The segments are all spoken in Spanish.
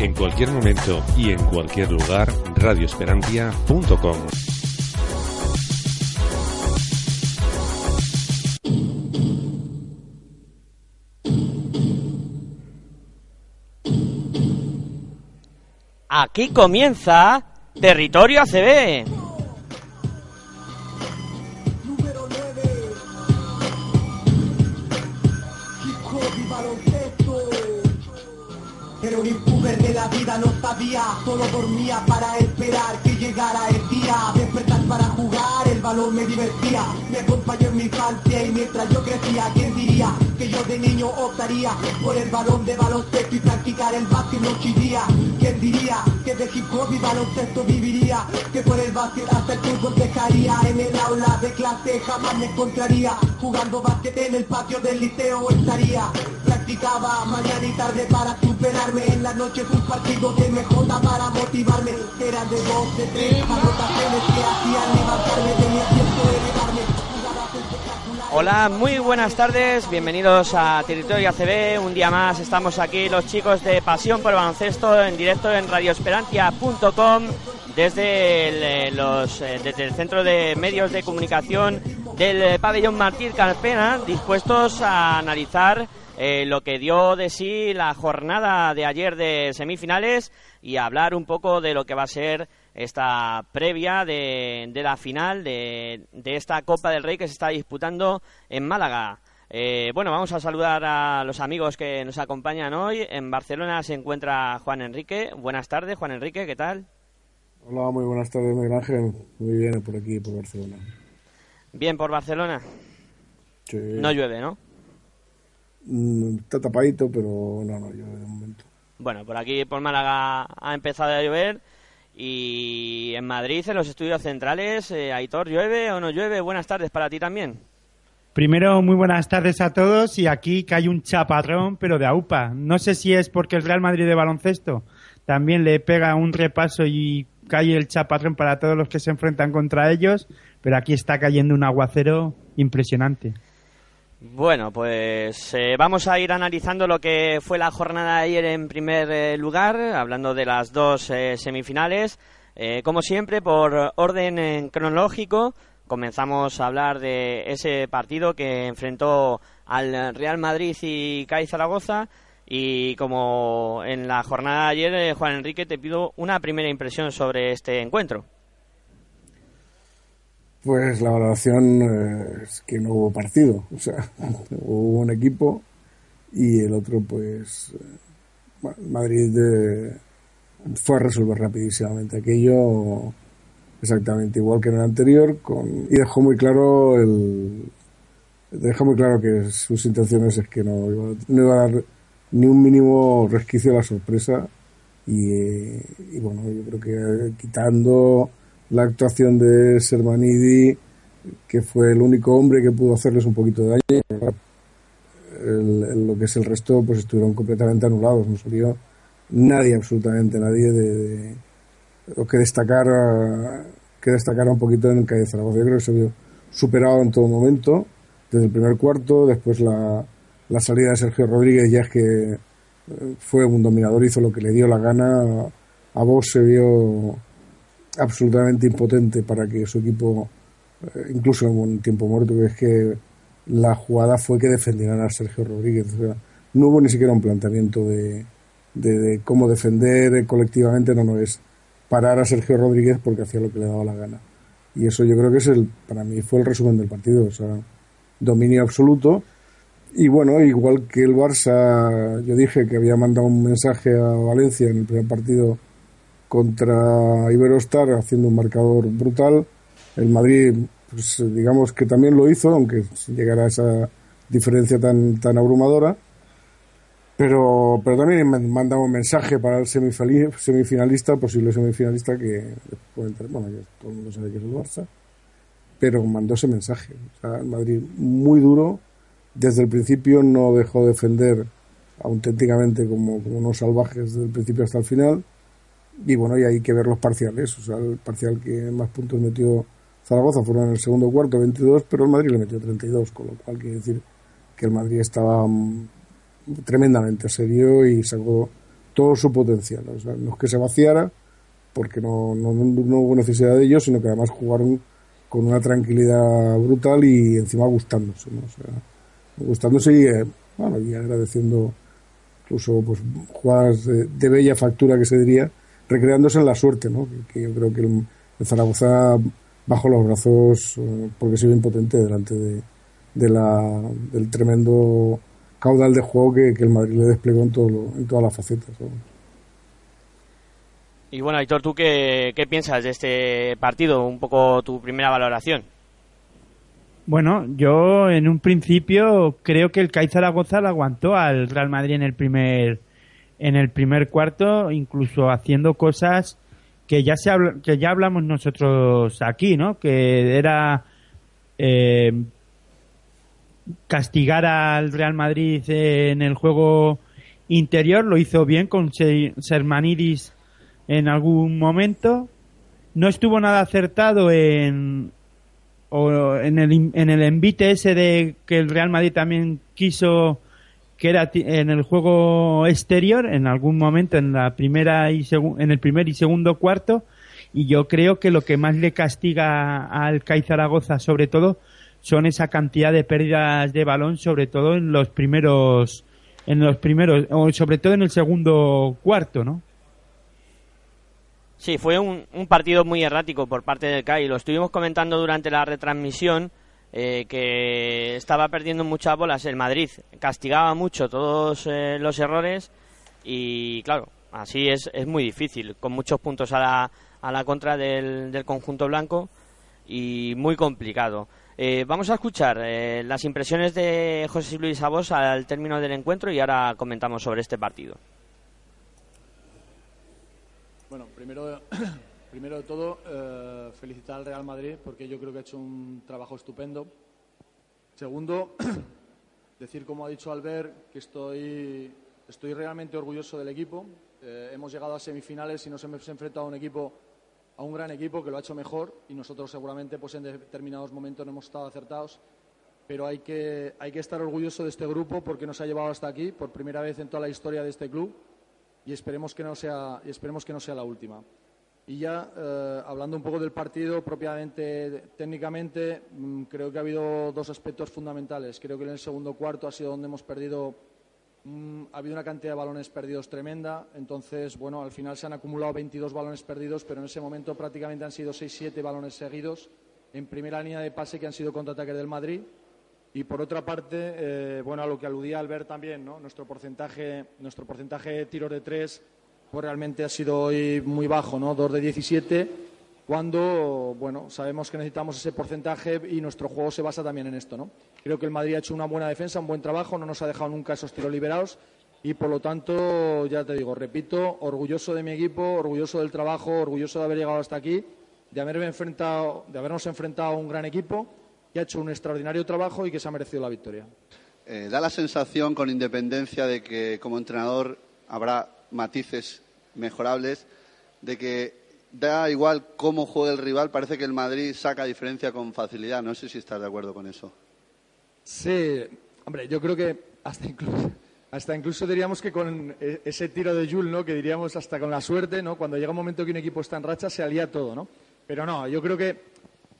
En cualquier momento y en cualquier lugar, radioesperantia.com. Aquí comienza Territorio ACB. La vida no sabía, solo dormía para esperar que llegara el día. Despertar para jugar, el balón me divertía. Me acompañó en mi infancia y mientras yo crecía, ¿quién diría que yo de niño optaría por el balón de baloncesto y practicar el básquet noche y día? ¿Quién diría que de hip hop y baloncesto viviría? Que por el básquet hasta el fútbol dejaría en el aula de clase jamás me encontraría jugando básquet en el patio del liceo estaría practicaba mañana y tarde para superarme en las noches un partido de MJ para motivarme eran de dos de tres anotaciones que hacían Hola, muy buenas tardes, bienvenidos a Territorio ACB. Un día más estamos aquí los chicos de Pasión por Baloncesto en directo en radioesperantia.com desde el, eh, eh, desde el Centro de Medios de Comunicación del eh, Pabellón Martín Carpena, dispuestos a analizar lo que dio de sí la jornada de ayer de semifinales y hablar un poco de lo que va a ser esta previa de, de la final de, de esta Copa del Rey que se está disputando en Málaga. Eh, bueno, vamos a saludar a los amigos que nos acompañan hoy. En Barcelona se encuentra Juan Enrique. Buenas tardes, Juan Enrique, ¿qué tal? Hola, muy buenas tardes, Miguel Ángel. Muy bien por aquí, por Barcelona. Bien por Barcelona. Sí. No llueve, ¿no? Mm, Está tapadito, pero no, no llueve de momento. Bueno, por aquí, por Málaga, ha empezado a llover. Y en Madrid, en los estudios centrales, eh, Aitor, ¿llueve o no llueve? Buenas tardes para ti también. Primero, muy buenas tardes a todos y aquí cae un chaparrón, pero de AUPA. No sé si es porque el Real Madrid de baloncesto también le pega un repaso y cae el chaparrón para todos los que se enfrentan contra ellos, pero aquí está cayendo un aguacero impresionante. Bueno, pues eh, vamos a ir analizando lo que fue la jornada de ayer en primer eh, lugar, hablando de las dos eh, semifinales. Eh, como siempre, por orden cronológico, comenzamos a hablar de ese partido que enfrentó al Real Madrid y CAI Zaragoza. Y como en la jornada de ayer, Juan Enrique, te pido una primera impresión sobre este encuentro. Pues la valoración eh, es que no hubo partido. O sea, hubo un equipo y el otro, pues, eh, Madrid eh, fue a resolver rapidísimamente aquello exactamente igual que en el anterior con, y dejó muy claro el dejó muy claro que sus intenciones es que no iba, no iba a dar ni un mínimo resquicio a la sorpresa y, y bueno yo creo que quitando la actuación de Sermanidi que fue el único hombre que pudo hacerles un poquito de daño. El- lo que es el resto pues estuvieron completamente anulados no salió nadie absolutamente nadie de, de- lo que destacar eh, que destacara un poquito en el Calle Zaragoza. Yo creo que se vio superado en todo momento desde el primer cuarto después la, la salida de Sergio Rodríguez ya es que eh, fue un dominador hizo lo que le dio la gana a vos se vio absolutamente impotente para que su equipo eh, incluso en un tiempo muerto que es que la jugada fue que defendieran a Sergio Rodríguez. O sea, no hubo ni siquiera un planteamiento de, de, cómo defender colectivamente. No no es parar a Sergio Rodríguez porque hacía lo que le daba la gana. Y eso yo creo que es el para mí fue el resumen del partido o sea dominio absoluto. Y bueno igual que el Barça yo dije que había mandado un mensaje a Valencia en el primer partido contra Iberostar haciendo un marcador brutal el Madrid, pues digamos que también lo hizo, aunque sin llegar a esa diferencia tan, tan abrumadora. Pero, pero también mandamos un mensaje para el semifinalista, posible semifinalista, que bueno, todo el mundo sabe que es el Barça, pero mandó ese mensaje. El Madrid muy duro, desde el principio no dejó de defender auténticamente como unos salvajes desde el principio hasta el final. Y bueno, y hay que ver los parciales. O sea, el parcial que más puntos metió Zaragoza fueron en el segundo cuarto 22, pero el Madrid le metió 32, con lo cual quiere decir que el Madrid estaba mm, tremendamente serio y sacó todo su potencial. O sea, no es que se vaciara, porque no, no, no hubo necesidad de ello, sino que además jugaron con una tranquilidad brutal y encima gustándose. ¿no? O sea, gustándose y, eh, bueno, y agradeciendo incluso pues jugadas de, bella factura que se diría, recreándose en la suerte, ¿no? que, yo creo que el, Zaragoza bajo los brazos eh, porque se ve impotente delante de, de la, del tremendo caudal de juego que, el Madrid le desplegó en, todo en todas las facetas. Y bueno, Aitor, ¿tú qué, qué piensas de este partido? Un poco tu primera valoración. Bueno, yo en un principio creo que el CAI Zaragoza aguantó al Real Madrid en el primer en el primer cuarto, incluso haciendo cosas que ya se que ya hablamos nosotros aquí, ¿no? Que era eh, castigar al Real Madrid en el juego interior, lo hizo bien con Sermanidis en algún momento. No estuvo nada acertado en, o en el, en el envite ese de que el Real Madrid también quiso que era en el juego exterior en algún momento en la primera y en el primer y segundo cuarto y yo creo que lo que más le castiga al CAI Zaragoza sobre todo son esa cantidad de pérdidas de balón sobre todo en los primeros en los primeros o sobre todo en el segundo cuarto no Sí, fue un, partido muy errático por parte del CAI. Lo estuvimos comentando durante la retransmisión. Eh, que estaba perdiendo muchas bolas el Madrid, castigaba mucho todos eh, los errores y claro, así es, es muy difícil, con muchos puntos a la, a la contra del, del conjunto blanco y muy complicado. Eh, vamos a escuchar las impresiones de José Luis Abos al término del encuentro y ahora comentamos sobre este partido. Bueno, primero, primero de todo, eh, felicitar al Real Madrid porque yo creo que ha hecho un trabajo estupendo. Segundo, decir, como ha dicho Albert, que estoy, estoy realmente orgulloso del equipo. Eh, hemos llegado a semifinales y nos hemos enfrentado a un equipo, a un gran equipo que lo ha hecho mejor y nosotros seguramente pues en determinados momentos no hemos estado acertados. Pero hay que, hay que estar orgulloso de este grupo porque nos ha llevado hasta aquí por primera vez en toda la historia de este club y esperemos que no sea, y esperemos que no sea la última. Y ya eh, hablando un poco del partido propiamente técnicamente, mm, creo que ha habido dos aspectos fundamentales. Creo que en el segundo cuarto ha sido donde hemos perdido, mm, ha habido una cantidad de balones perdidos tremenda. Entonces, bueno, al final se han acumulado 22 balones perdidos, pero en ese momento prácticamente han sido 6-7 balones seguidos en primera línea de pase que han sido contraataques del Madrid y por otra parte, eh, bueno, a lo que aludía Albert también, ¿no? Nuestro porcentaje, nuestro porcentaje de tiros de tres, pues realmente ha sido hoy muy bajo, ¿no? Dos de 17, cuando, bueno, sabemos que necesitamos ese porcentaje y nuestro juego se basa también en esto, ¿no? Creo que el Madrid ha hecho una buena defensa, un buen trabajo, no nos ha dejado nunca esos tiros liberados y por lo tanto, ya te digo, repito, orgulloso de mi equipo, orgulloso del trabajo, orgulloso de haber llegado hasta aquí, de haberme enfrentado, de habernos enfrentado a un gran equipo que ha hecho un extraordinario trabajo y que se ha merecido la victoria. Eh, da la sensación, con independencia de que como entrenador habrá matices mejorables, de que da igual cómo juegue el rival, parece que el Madrid saca diferencia con facilidad. No sé si estás de acuerdo con eso. Sí, hombre, yo creo que hasta incluso, hasta incluso diríamos que con e, ese tiro de Jules, ¿no? que diríamos hasta con la suerte, ¿no? cuando llega un momento que un equipo está en racha, se alía todo. ¿no? Pero no, yo creo que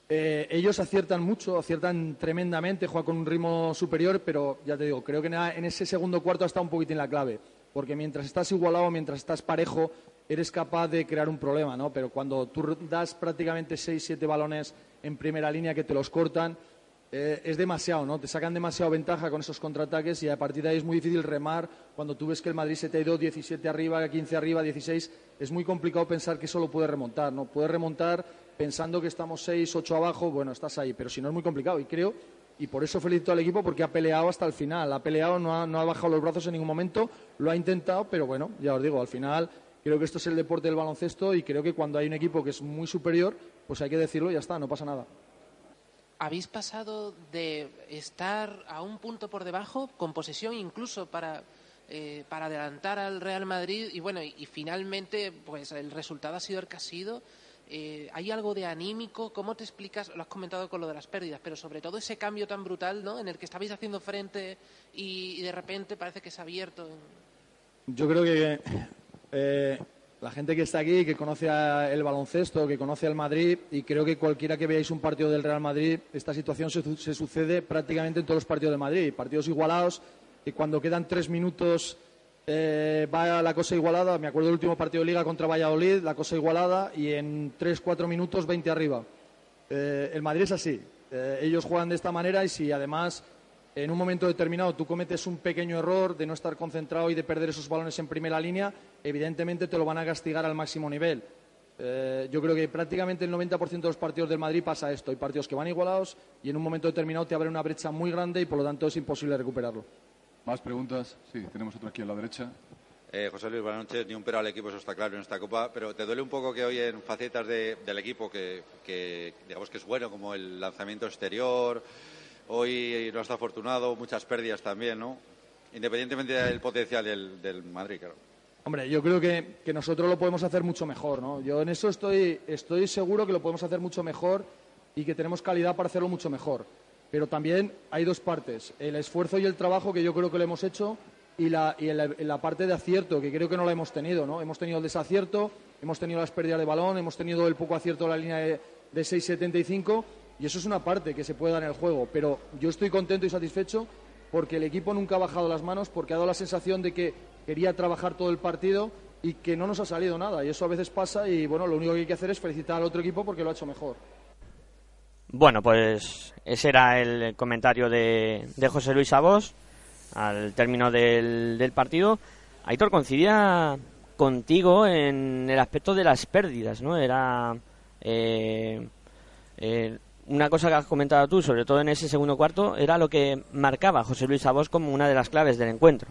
eh, ellos aciertan mucho, aciertan tremendamente, juegan con un ritmo superior, pero ya te digo, creo que en ese segundo cuarto está un poquitín la clave. Porque mientras estás igualado, mientras estás parejo, eres capaz de crear un problema, ¿no? Pero cuando tú das prácticamente seis, siete balones en primera línea que te los cortan, eh, es demasiado, ¿no? Te sacan demasiado ventaja con esos contraataques y a partir de ahí es muy difícil remar. Cuando tú ves que el Madrid se te ha ido 17 arriba, 15 arriba, 16, es muy complicado pensar que solo puede remontar, ¿no? Puede remontar pensando que estamos seis, ocho abajo, bueno, estás ahí, pero si no es muy complicado y creo y por eso felicito al equipo porque ha peleado hasta el final, ha peleado, no ha, no ha bajado los brazos en ningún momento, lo ha intentado, pero bueno, ya os digo, al final creo que esto es el deporte del baloncesto y creo que cuando hay un equipo que es muy superior, pues hay que decirlo y ya está, no pasa nada. Habéis pasado de estar a un punto por debajo, con posesión incluso para, eh, para adelantar al Real Madrid, y bueno, y, y finalmente pues el resultado ha sido el que ha sido. Eh, ¿Hay algo de anímico? ¿Cómo te explicas? Lo has comentado con lo de las pérdidas, pero sobre todo ese cambio tan brutal, ¿no? En el que estabais haciendo frente y, de repente parece que se ha abierto. Yo creo que eh, la gente que está aquí, que conoce el baloncesto, que conoce al Madrid, y creo que cualquiera que veáis un partido del Real Madrid, esta situación se, se sucede prácticamente en todos los partidos del Madrid. Partidos igualados, y cuando quedan tres minutos eh, va la cosa igualada. Me acuerdo del último partido de Liga contra Valladolid, la cosa igualada, y en tres, cuatro minutos 20 arriba. Eh, el Madrid es así. Eh, ellos juegan de esta manera y si además en un momento determinado tú cometes un pequeño error de no estar concentrado y de perder esos balones en primera línea, evidentemente te lo van a castigar al máximo nivel. Eh, yo creo que prácticamente el 90% de los partidos del Madrid pasa esto. Hay partidos que van igualados y en un momento determinado te abre una brecha muy grande y por lo tanto es imposible recuperarlo. ¿Más preguntas? Sí, tenemos otro aquí a la derecha. Eh, José Luis, buenas noches. Ni un pero al equipo, eso está claro en esta Copa. Pero ¿te duele un poco que hoy en facetas de- del equipo, que, que digamos que es bueno, como el lanzamiento exterior, hoy no está afortunado, muchas pérdidas también, ¿no? Independientemente del potencial del, del Madrid, claro. Hombre, yo creo que, que nosotros lo podemos hacer mucho mejor, ¿no? Yo en eso estoy, estoy seguro que lo podemos hacer mucho mejor y que tenemos calidad para hacerlo mucho mejor. Pero también hay dos partes, el esfuerzo y el trabajo que yo creo que lo hemos hecho y la, y parte de acierto, que creo que no la hemos tenido, ¿no? Hemos tenido el desacierto, hemos tenido las pérdidas de balón, hemos tenido el poco acierto en la línea de, de 6.75 y eso es una parte que se puede dar en el juego. Pero yo estoy contento y satisfecho porque el equipo nunca ha bajado las manos, porque ha dado la sensación de que quería trabajar todo el partido y que no nos ha salido nada. Y eso a veces pasa y bueno, lo único que hay que hacer es felicitar al otro equipo porque lo ha hecho mejor. Bueno, pues ese era el comentario de, José Luis Abos al término del, del partido. Aitor coincidía contigo en el aspecto de las pérdidas, ¿no? Era eh, eh, una cosa que has comentado tú, sobre todo en ese segundo cuarto, era lo que marcaba José Luis Abos como una de las claves del encuentro.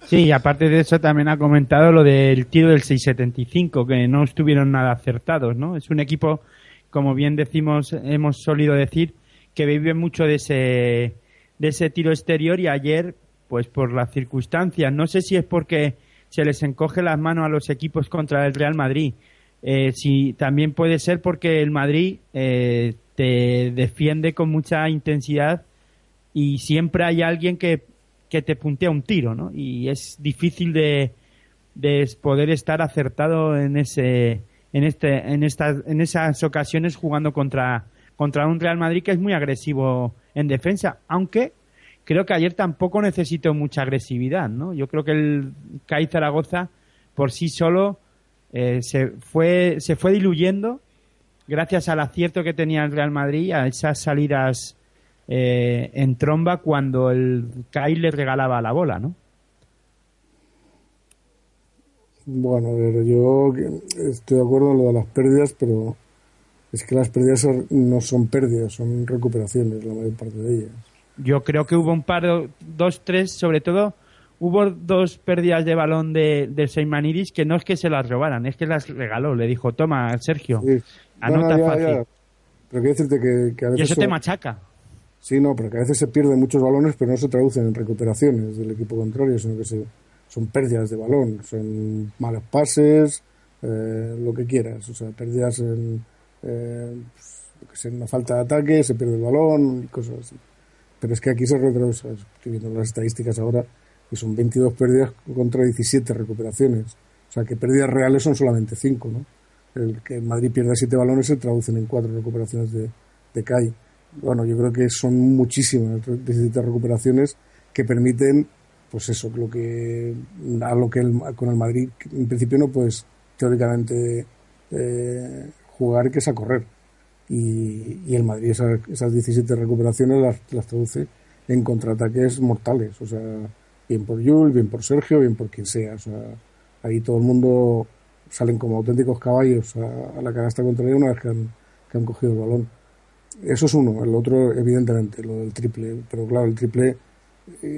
Sí, y aparte de eso también ha comentado lo del tiro del 675, que no estuvieron nada acertados, ¿no? Es un equipo, como bien decimos, hemos solido decir, que vive mucho de ese, de ese tiro exterior y ayer, pues por las circunstancias, no sé si es porque se les encoge las manos a los equipos contra el Real Madrid, eh, si también puede ser porque el Madrid eh, te defiende con mucha intensidad y siempre hay alguien que, que te puntea un tiro, ¿no? Y es difícil de, de poder estar acertado en ese en este en estas en esas ocasiones jugando contra contra un Real Madrid que es muy agresivo en defensa, aunque creo que ayer tampoco necesitó mucha agresividad, ¿no? Yo creo que el CAI Zaragoza por sí solo eh, se fue se fue diluyendo gracias al acierto que tenía el Real Madrid a esas salidas eh, en tromba cuando el CAI le regalaba la bola, ¿no? Bueno, a ver, yo estoy de acuerdo en lo de las pérdidas, pero es que las pérdidas son- no son pérdidas, son recuperaciones, la mayor parte de ellas. Yo creo que hubo un par, dos, tres, sobre todo, hubo dos pérdidas de balón de, de Seymanidis que no es que se las robaran, es que las regaló. Le dijo, toma, Sergio, Sí. anota No, no, ya, fácil. ya. Pero quiero decirte que, que a Y veces... eso te son- machaca. Sí, no, pero que a veces se pierden muchos balones, pero no se traducen en recuperaciones del equipo contrario, sino que se, son pérdidas de balón, son malos pases, eh, lo que quieras, o sea, pérdidas en, eh, pues, en una falta de ataque, se pierde el balón y cosas así. Pero es que aquí se retrasa, estoy viendo las estadísticas ahora, y son 22 pérdidas contra 17 recuperaciones. O sea, que pérdidas reales son solamente 5, ¿no? El que Madrid pierda 7 balones se traducen en 4 recuperaciones de, de CAI. Bueno, yo creo que son muchísimas 17 recuperaciones que permiten, pues eso, lo que a lo que el- con el Madrid en principio no puedes teóricamente eh, jugar, que es a correr. Y, y el Madrid esa- esas 17 recuperaciones las, las traduce en contraataques mortales. O sea, bien por Jules, bien por Sergio, bien por quien sea. O sea, ahí todo el mundo salen como auténticos caballos a, a la canasta contraria una vez que han, que han cogido el balón. Eso es uno. El otro, evidentemente, lo del triple. Pero claro, el triple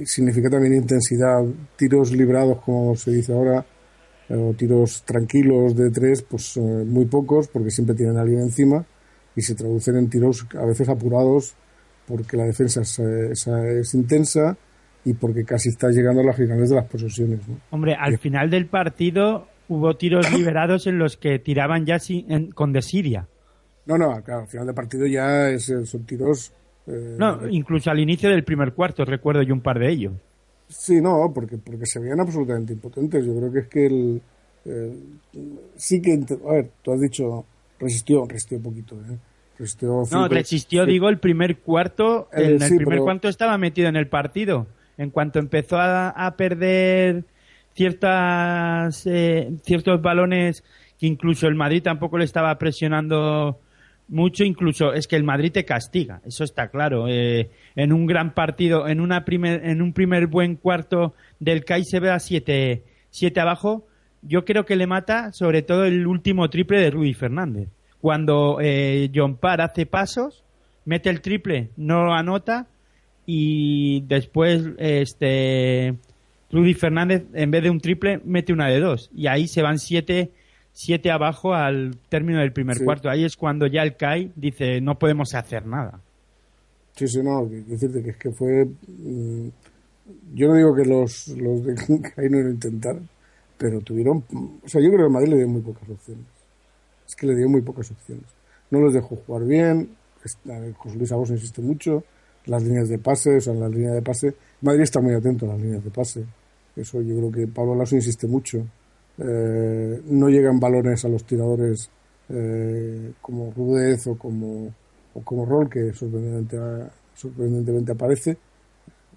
significa también intensidad. Tiros librados, como se dice ahora, eh, o tiros tranquilos de tres, pues eh, muy pocos, porque siempre tienen a alguien encima, y se traducen en tiros a veces apurados, porque la defensa es, eh, es- es intensa y porque casi está llegando a las finales de las posesiones. ¿no? Hombre, al final del partido hubo tiros liberados en los que tiraban ya sin- en- con desidia. No, no, claro, al final del partido ya es, son tiros. Eh, No, incluso al inicio del primer cuarto recuerdo yo un par de ellos. Sí, no, porque, porque se veían absolutamente impotentes. Yo creo que es que el. eh, sí que. A ver, tú has dicho. Resistió, resistió poquito, ¿eh? Resistió. No, resistió, sí. digo, el primer cuarto. Eh, en el sí, primer pero- cuarto estaba metido en el partido. En cuanto empezó a, a perder ciertas eh, ciertos balones que incluso el Madrid tampoco le estaba presionando mucho, incluso es que el Madrid te castiga, eso está claro. Eh, en un gran partido, en una primer, en un primer buen cuarto del CAI se ve a 7 siete abajo. Yo creo que le mata sobre todo el último triple de Rudy Fernández. Cuando eh, John Parr hace pasos, mete el triple, no lo anota y después este Rudy Fernández en vez de un triple mete una de dos y ahí se van siete siete abajo al término del primer Sí. cuarto ahí es cuando ya el CAI dice no podemos hacer nada Sí, sí, no, decirte que es que fue. mm, yo no digo que los, los de Caí no lo intentaron, pero tuvieron. O sea, yo creo que el Madrid le dio muy pocas opciones. Es que le dio muy pocas opciones. No los dejó jugar bien. Está- José Luis Abos insiste mucho. Las líneas de pase, o sea, en las líneas de pase. Madrid está muy atento a las líneas de pase. Eso yo creo que Pablo Lasso insiste mucho. Eh, no llegan balones a los tiradores eh, como Rudez o como, o como Rol, que sorprendentemente, sorprendentemente aparece,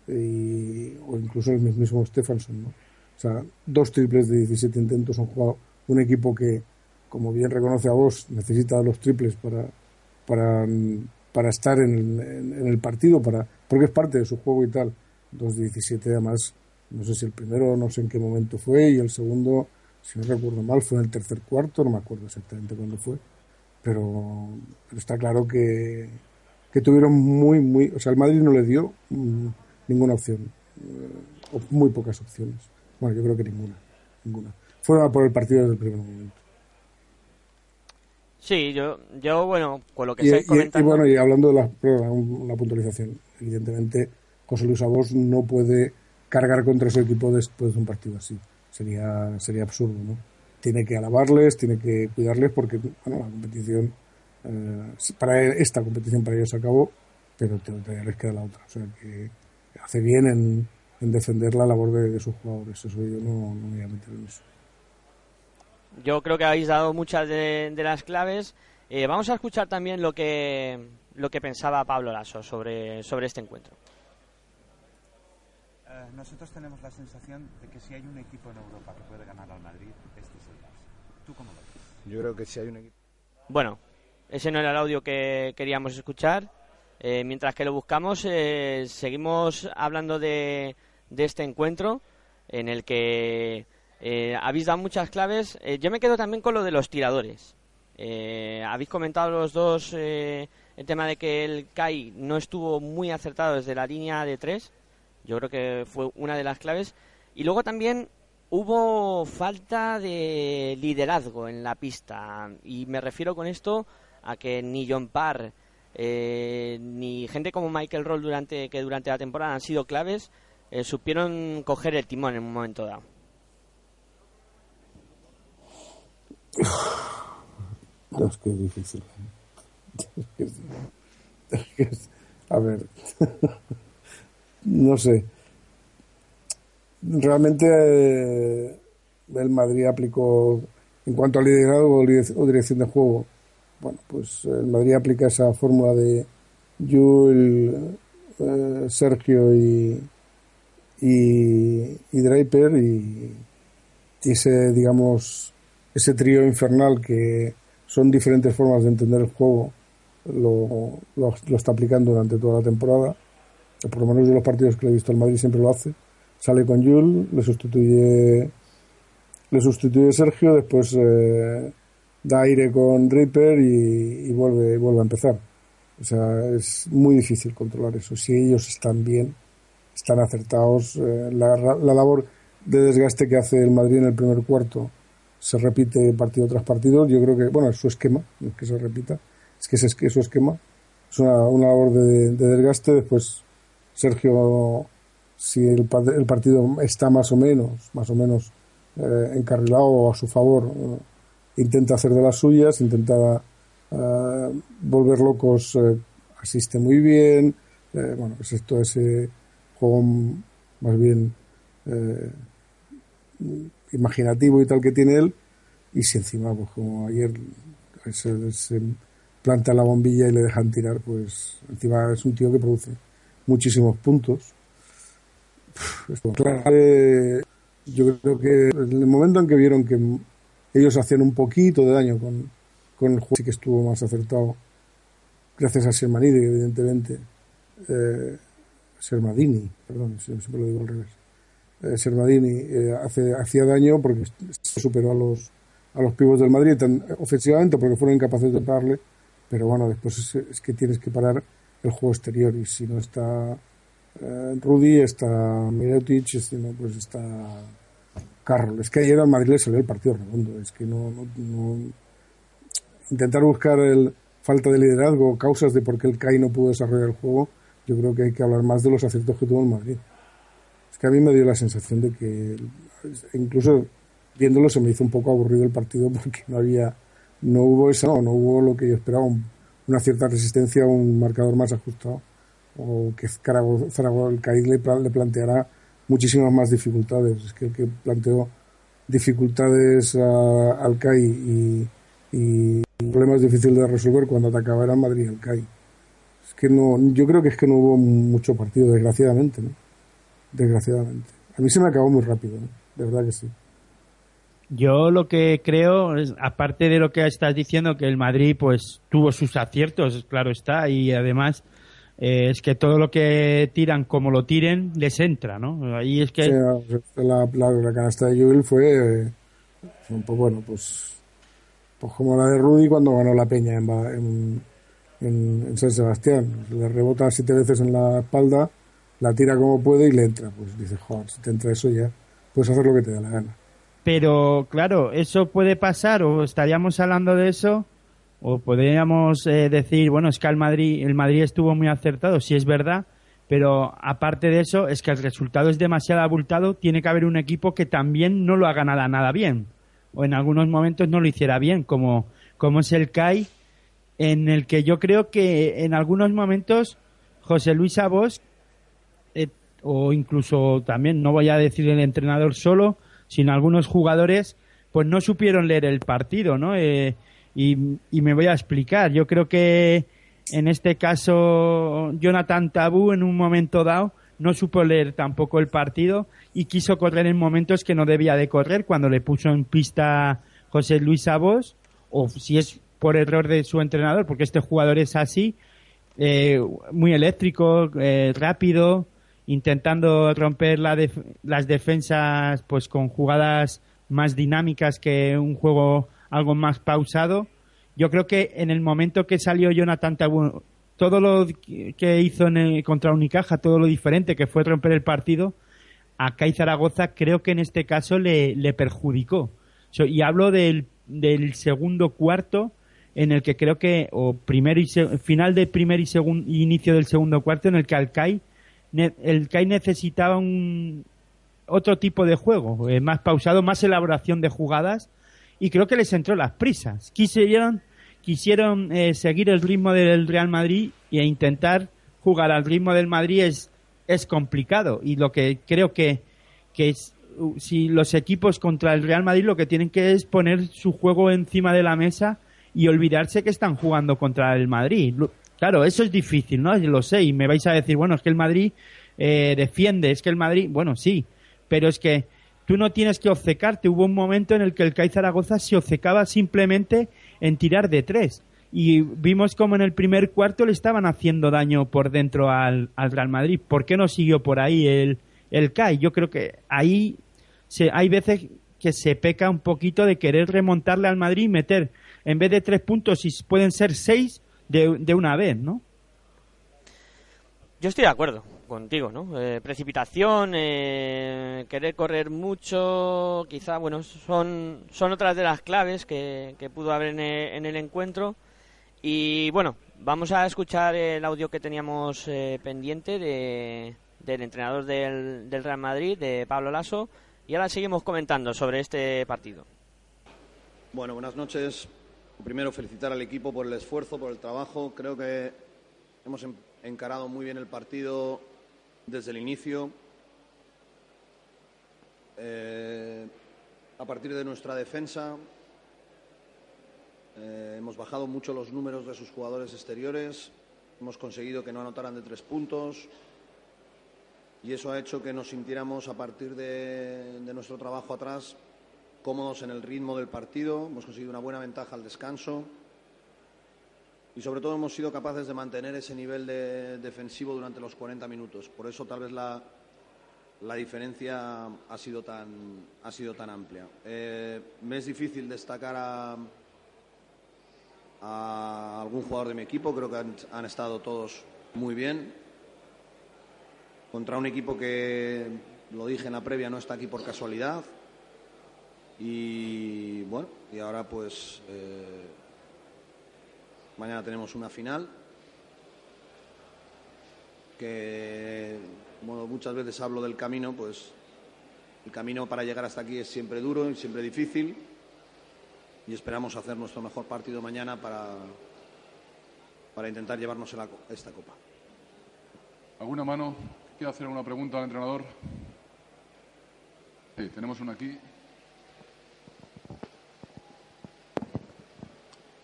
y, o incluso el mismo Stefansson. ¿no? O sea, dos triples de 17 intentos han jugado un equipo que, como bien reconoce a vos, necesita los triples para, para, para estar en el, en- el partido, para, porque es parte de su juego y tal. Dos de 17 además, no sé si el primero, no sé en qué momento fue, y el segundo, si no recuerdo mal, fue en el tercer cuarto, no me acuerdo exactamente cuándo fue, pero, pero está claro que, que tuvieron muy, muy, o sea, el Madrid no le dio mm, ninguna opción, eh, o muy pocas opciones. Bueno, yo creo que ninguna, ninguna. Fueron a por el partido desde el primer momento. Sí, yo, yo bueno, con lo que estáis y- y comentando... bueno, y hablando de la, una puntualización, evidentemente José Luis Abos no puede cargar contra su equipo después de un partido así. Sería, sería absurdo, ¿no? Tiene que alabarles, tiene que cuidarles porque, bueno, la competición, eh, para él- esta competición para ellos acabó, pero todavía les queda la otra. O sea que hace bien en, en defender la labor de, sus jugadores. Eso yo no, voy a meter en eso. Yo creo que habéis dado muchas de, de las claves. Eh, vamos a escuchar también lo que lo que pensaba Pablo Lasso sobre, sobre este encuentro. Eh, nosotros tenemos la sensación de que si hay un equipo en Europa que puede ganar al Madrid, este es el Barça. ¿Tú cómo lo ves? Yo creo que si hay un equipo. Bueno, ese no era el audio que queríamos escuchar. Eh, mientras que lo buscamos, eh, seguimos hablando de, de este encuentro en el que eh, habéis dado muchas claves. Eh, yo me quedo también con lo de los tiradores. Eh, habéis comentado los dos eh, el tema de que el CAI no estuvo muy acertado desde la línea de tres. Yo creo que fue una de las claves. Y luego también hubo falta de liderazgo en la pista. Y me refiero con esto a que ni John Parr eh, ni gente como Michael Roll durante, que durante la temporada han sido claves, eh, supieron coger el timón en un momento dado. No, es que difícil. Es que es- a ver, no sé. Realmente eh, el Madrid aplicó, en cuanto a liderazgo o direc- o dirección de juego, bueno, pues el Madrid aplica esa fórmula de Jules, eh, Sergio y, y, Draper y, ese, digamos, ese trío infernal que son diferentes formas de entender el juego, lo, lo está aplicando durante toda la temporada. Por lo menos de los partidos que le he visto al Madrid siempre lo hace. Sale con Jules, le sustituye, le sustituye Sergio, después eh, da aire con Reaper y, y vuelve, vuelve a empezar. O sea, es muy difícil controlar eso. Si ellos están bien, están acertados, eh, la, la labor de desgaste que hace el Madrid en el primer cuarto se repite partido tras partido. Yo creo que, bueno, es su esquema, no es que se repita, es que es, que su esquema. Es una, una labor de desgaste. Después, Sergio, si el, pa- el partido está más o menos, más o menos eh, encarrilado a su favor, eh, intenta hacer de las suyas, intenta eh, volver locos, eh, asiste muy bien. bueno, es esto, ese juego más bien imaginativo y tal que tiene él. Y si encima, pues como ayer se, se planta la bombilla y le dejan tirar, pues encima es un tío que produce muchísimos puntos. Eh, yo creo que en el momento en que vieron que ellos hacían un poquito de daño con, con el juego, sí que estuvo más acertado, gracias a Sermanidi, evidentemente. Eh, Sermadini, perdón, siempre lo digo al revés. Eh, Sermadini eh, hace, hacía daño porque superó a los a los pibos del Madrid tan ofensivamente porque fueron incapaces de pararle, pero bueno, después es, es que tienes que parar el juego exterior y si no está eh, Rudy, está Mirotic, si no, pues está Carroll. Es que ayer al Madrid le salió el partido redondo, es que no, no, no- intentar buscar el falta de liderazgo, causas de por qué el CAI no pudo desarrollar el juego, yo creo que hay que hablar más de los aciertos que tuvo el Madrid. Es que a mí me dio la sensación de que incluso viéndolo se me hizo un poco aburrido el partido porque no había no hubo esa no, hubo lo que yo esperaba una cierta resistencia un marcador más ajustado o que Zaragoza, Zaragoza- el CAI le, le planteará muchísimas más dificultades. Es que el que planteó dificultades a- al CAI y, y problemas difíciles de resolver cuando atacaba era Madrid el CAI es que no yo creo que es que no hubo mucho partido desgraciadamente ¿no? desgraciadamente. A mí se me acabó muy rápido de verdad que sí Yo lo que creo, es, aparte de lo que estás diciendo, que el Madrid pues tuvo sus aciertos, claro está, y además eh, es que todo lo que tiran como lo tiren les entra, ¿no? Ahí es que la, canasta de Joel fue un poco, bueno, pues, pues como la de Rudy cuando ganó la Peña en, en, San Sebastián. Le rebota siete veces en la espalda, la tira como puede y le entra. Pues dice, joder, si te entra eso ya, puedes hacer lo que te da la gana. Pero claro, eso puede pasar, o estaríamos hablando de eso, o podríamos eh, decir, bueno, es que el Madrid, el Madrid estuvo muy acertado, sí es verdad, pero aparte de eso, es que el resultado es demasiado abultado, tiene que haber un equipo que también no lo haga nada, nada bien, o en algunos momentos no lo hiciera bien, como, como es el CAI, en el que yo creo que en algunos momentos José Luis Abos eh, o incluso también, no voy a decir el entrenador solo, sino algunos jugadores, pues no supieron leer el partido, ¿no? Eh, y, y me voy a explicar. Yo creo que en este caso Jonathan Tabú en un momento dado no supo leer tampoco el partido y quiso correr en momentos que no debía de correr cuando le puso en pista José Luis Abos o si es por error de su entrenador porque este jugador es así eh, muy eléctrico eh, rápido intentando romper la def- las defensas pues con jugadas más dinámicas que un juego algo más pausado. Yo creo que en el momento que salió Jonathan todo lo que hizo en el- contra Unicaja todo lo diferente que fue romper el partido a Kai Zaragoza creo que en este caso le, perjudicó. So, y hablo del, del segundo cuarto en el que creo que o primero y se- final de primer y segundo inicio del segundo cuarto en el que al CAI ne- el CAI necesitaba un otro tipo de juego eh, más pausado más elaboración de jugadas y creo que les entró las prisas quisieron quisieron eh, seguir el ritmo del Real Madrid e intentar jugar al ritmo del Madrid es es complicado y lo que creo que que es si los equipos contra el Real Madrid lo que tienen que es poner su juego encima de la mesa y olvidarse que están jugando contra el Madrid. Claro, eso es difícil, ¿no? Lo sé, y me vais a decir, bueno, es que el Madrid eh, defiende, es que el Madrid, bueno, sí, pero es que tú no tienes que obcecarte. Hubo un momento en el que el CAI Zaragoza se obcecaba simplemente en tirar de tres. Y vimos como en el primer cuarto le estaban haciendo daño por dentro al, al Real Madrid. ¿Por qué no siguió por ahí el, el CAI? Yo creo que ahí se, hay veces que se peca un poquito de querer remontarle al Madrid y meter en vez de tres puntos, y pueden ser seis de, de una vez, ¿no? Yo estoy de acuerdo contigo, ¿no? Eh, precipitación, eh, querer correr mucho, quizá, bueno, son, son otras de las claves que, que pudo haber en el, en el encuentro. Y bueno, vamos a escuchar el audio que teníamos eh, pendiente de, del entrenador del, del Real Madrid, de Pablo Lasso, y ahora seguimos comentando sobre este partido. Bueno, buenas noches. Primero felicitar al equipo por el esfuerzo, por el trabajo. Creo que hemos en- encarado muy bien el partido desde el inicio. Eh, a partir de nuestra defensa eh, hemos bajado mucho los números de sus jugadores exteriores. Hemos conseguido que no anotaran de tres puntos. Y eso ha hecho que nos sintiéramos a partir de nuestro trabajo atrás cómodos en el ritmo del partido, hemos conseguido una buena ventaja al descanso y sobre todo hemos sido capaces de mantener ese nivel de- defensivo durante los 40 minutos. Por eso tal vez la, la diferencia ha sido tan, ha sido tan amplia. Eh, me es difícil destacar a, a algún jugador de mi equipo, creo que han, han estado todos muy bien. Contra un equipo que, lo dije en la previa, no está aquí por casualidad. Y bueno, y ahora pues eh, mañana tenemos una final que, muchas veces hablo del camino, pues el camino para llegar hasta aquí es siempre duro y siempre difícil y esperamos hacer nuestro mejor partido mañana para, para intentar llevarnos la esta copa. ¿Alguna mano? ¿Quiere hacer alguna pregunta al entrenador? Sí, tenemos una aquí.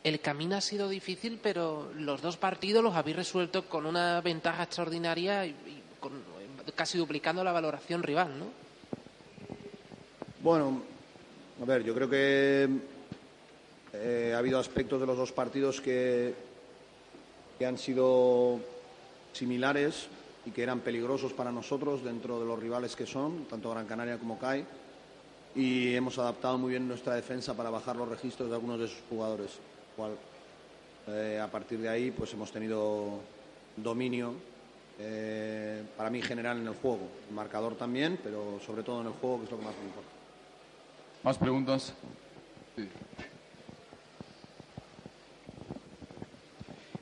El camino ha sido difícil, pero los dos partidos los habéis resuelto con una ventaja extraordinaria y, con, casi duplicando la valoración rival, ¿no? Bueno, a ver, yo creo que eh, ha habido aspectos de los dos partidos que, que han sido similares y que eran peligrosos para nosotros dentro de los rivales que son, tanto Gran Canaria como CAI, y hemos adaptado muy bien nuestra defensa para bajar los registros de algunos de sus jugadores. Cual, eh, a partir de ahí, pues hemos tenido dominio, eh, para mí general en el juego, marcador también, pero sobre todo en el juego, que es lo que más me importa. ¿Más preguntas? Sí.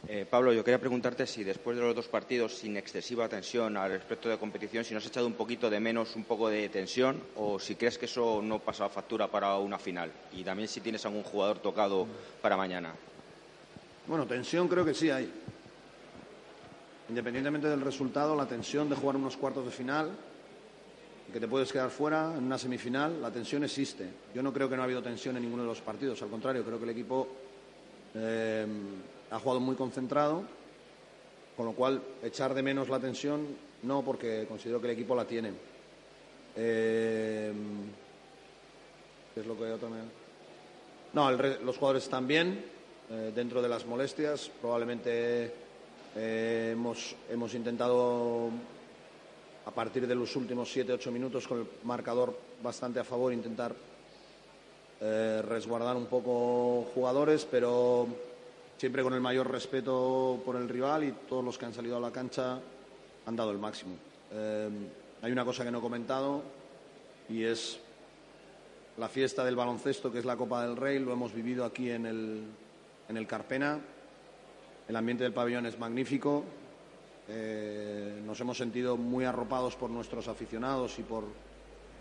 Eh, Pablo, yo quería preguntarte si después de los dos partidos sin excesiva tensión al respecto de competición, si no has echado un poquito de menos, un poco de tensión, o si crees que eso no pasa factura para una final. Y también si tienes algún jugador tocado para mañana. Bueno, tensión creo que sí hay. Independientemente del resultado, la tensión de jugar unos cuartos de final, que te puedes quedar fuera en una semifinal, la tensión existe. Yo no creo que no ha habido tensión en ninguno de los partidos, al contrario, creo que el equipo eh, ha jugado muy concentrado, con lo cual echar de menos la tensión no, porque considero que el equipo la tiene. Eh, ¿Qué es lo que otro me- No, los jugadores están bien, eh, dentro de las molestias. Probablemente eh, hemos, hemos intentado, a partir de los últimos 7-8 minutos, con el marcador bastante a favor, intentar resguardar un poco jugadores, pero siempre con el mayor respeto por el rival y todos los que han salido a la cancha han dado el máximo. Eh, hay una cosa que no he comentado y es la fiesta del baloncesto, que es la Copa del Rey, lo hemos vivido aquí en el, en el Carpena. El ambiente del pabellón es magnífico. Eh, nos hemos sentido muy arropados por nuestros aficionados y por,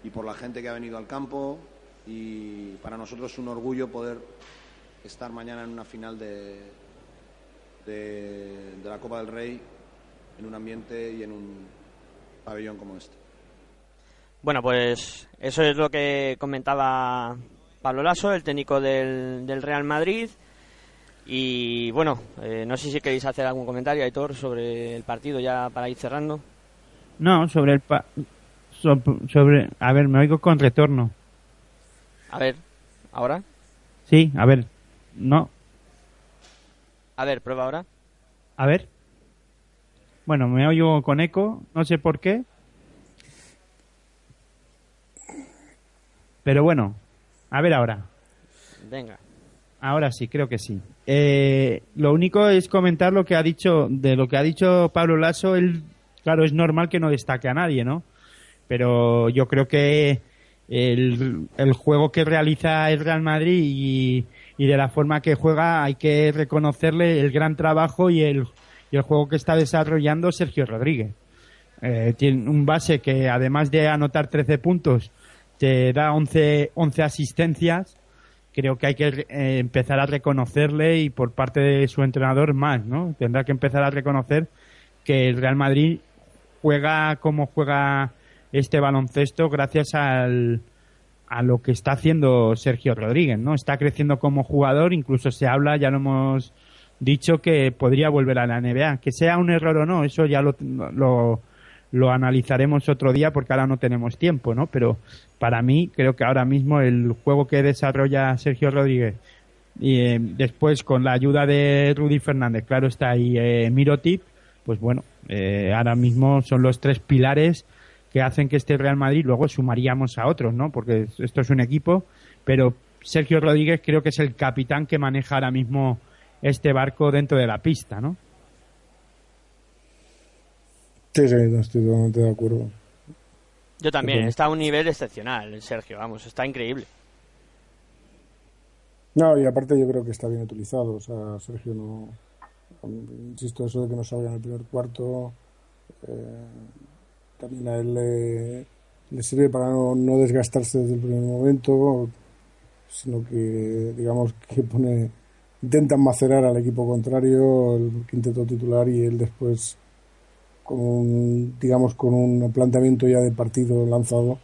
y por la gente que ha venido al campo. Y para nosotros es un orgullo poder estar mañana en una final de, de, de la Copa del Rey en un ambiente y en un pabellón como este. Bueno, pues eso es lo que comentaba Pablo Lasso, el técnico del, del Real Madrid. Y bueno, eh, no sé si queréis hacer algún comentario, Aitor, sobre el partido ya para ir cerrando. No, sobre el... pa- so- sobre... A ver, me oigo con retorno. A ver, ahora. Sí, a ver. No, A ver, prueba ahora. a ver. Bueno, me oigo con eco, no sé por qué. Pero bueno, a ver ahora. Venga. Ahora sí, creo que sí. Eh, lo único es comentar lo que ha dicho, de lo que ha dicho Pablo Lasso, él, claro, es normal que no destaque a nadie, ¿no? Pero yo creo que el, el juego que realiza el Real Madrid y, y de la forma que juega hay que reconocerle el gran trabajo y el, y el juego que está desarrollando Sergio Rodríguez. Eh, tiene un base que además de anotar 13 puntos te da 11, 11 asistencias creo que hay que eh, empezar a reconocerle y por parte de su entrenador más, ¿no? Tendrá que empezar a reconocer que el Real Madrid juega como juega este baloncesto gracias al, a lo que está haciendo Sergio Rodríguez, ¿no? Está creciendo como jugador, incluso se habla, ya lo hemos dicho, que podría volver a la NBA. Que sea un error o no, eso ya lo, lo, analizaremos otro día porque ahora no tenemos tiempo, ¿no? Pero para mí creo que ahora mismo el juego que desarrolla Sergio Rodríguez y eh, después con la ayuda de Rudy Fernández, claro está ahí eh, Mirotip, pues bueno, eh, ahora mismo son los tres pilares que hacen que este Real Madrid luego sumaríamos a otros, ¿no? Porque esto es un equipo, pero Sergio Rodríguez creo que es el capitán que maneja ahora mismo este barco dentro de la pista, ¿no? Sí, sí, no estoy totalmente de acuerdo. Yo también, está a un nivel excepcional, Sergio, vamos, está increíble. No, y aparte yo creo que está bien utilizado. O sea, Sergio no. Insisto, eso de que no salga en el primer cuarto. eh, también a él le, sirve para no, no desgastarse desde el primer momento, sino que, digamos, que pone. Intentan macerar al equipo contrario, el quinteto titular, y él después, con un, digamos, con un planteamiento ya de partido lanzado,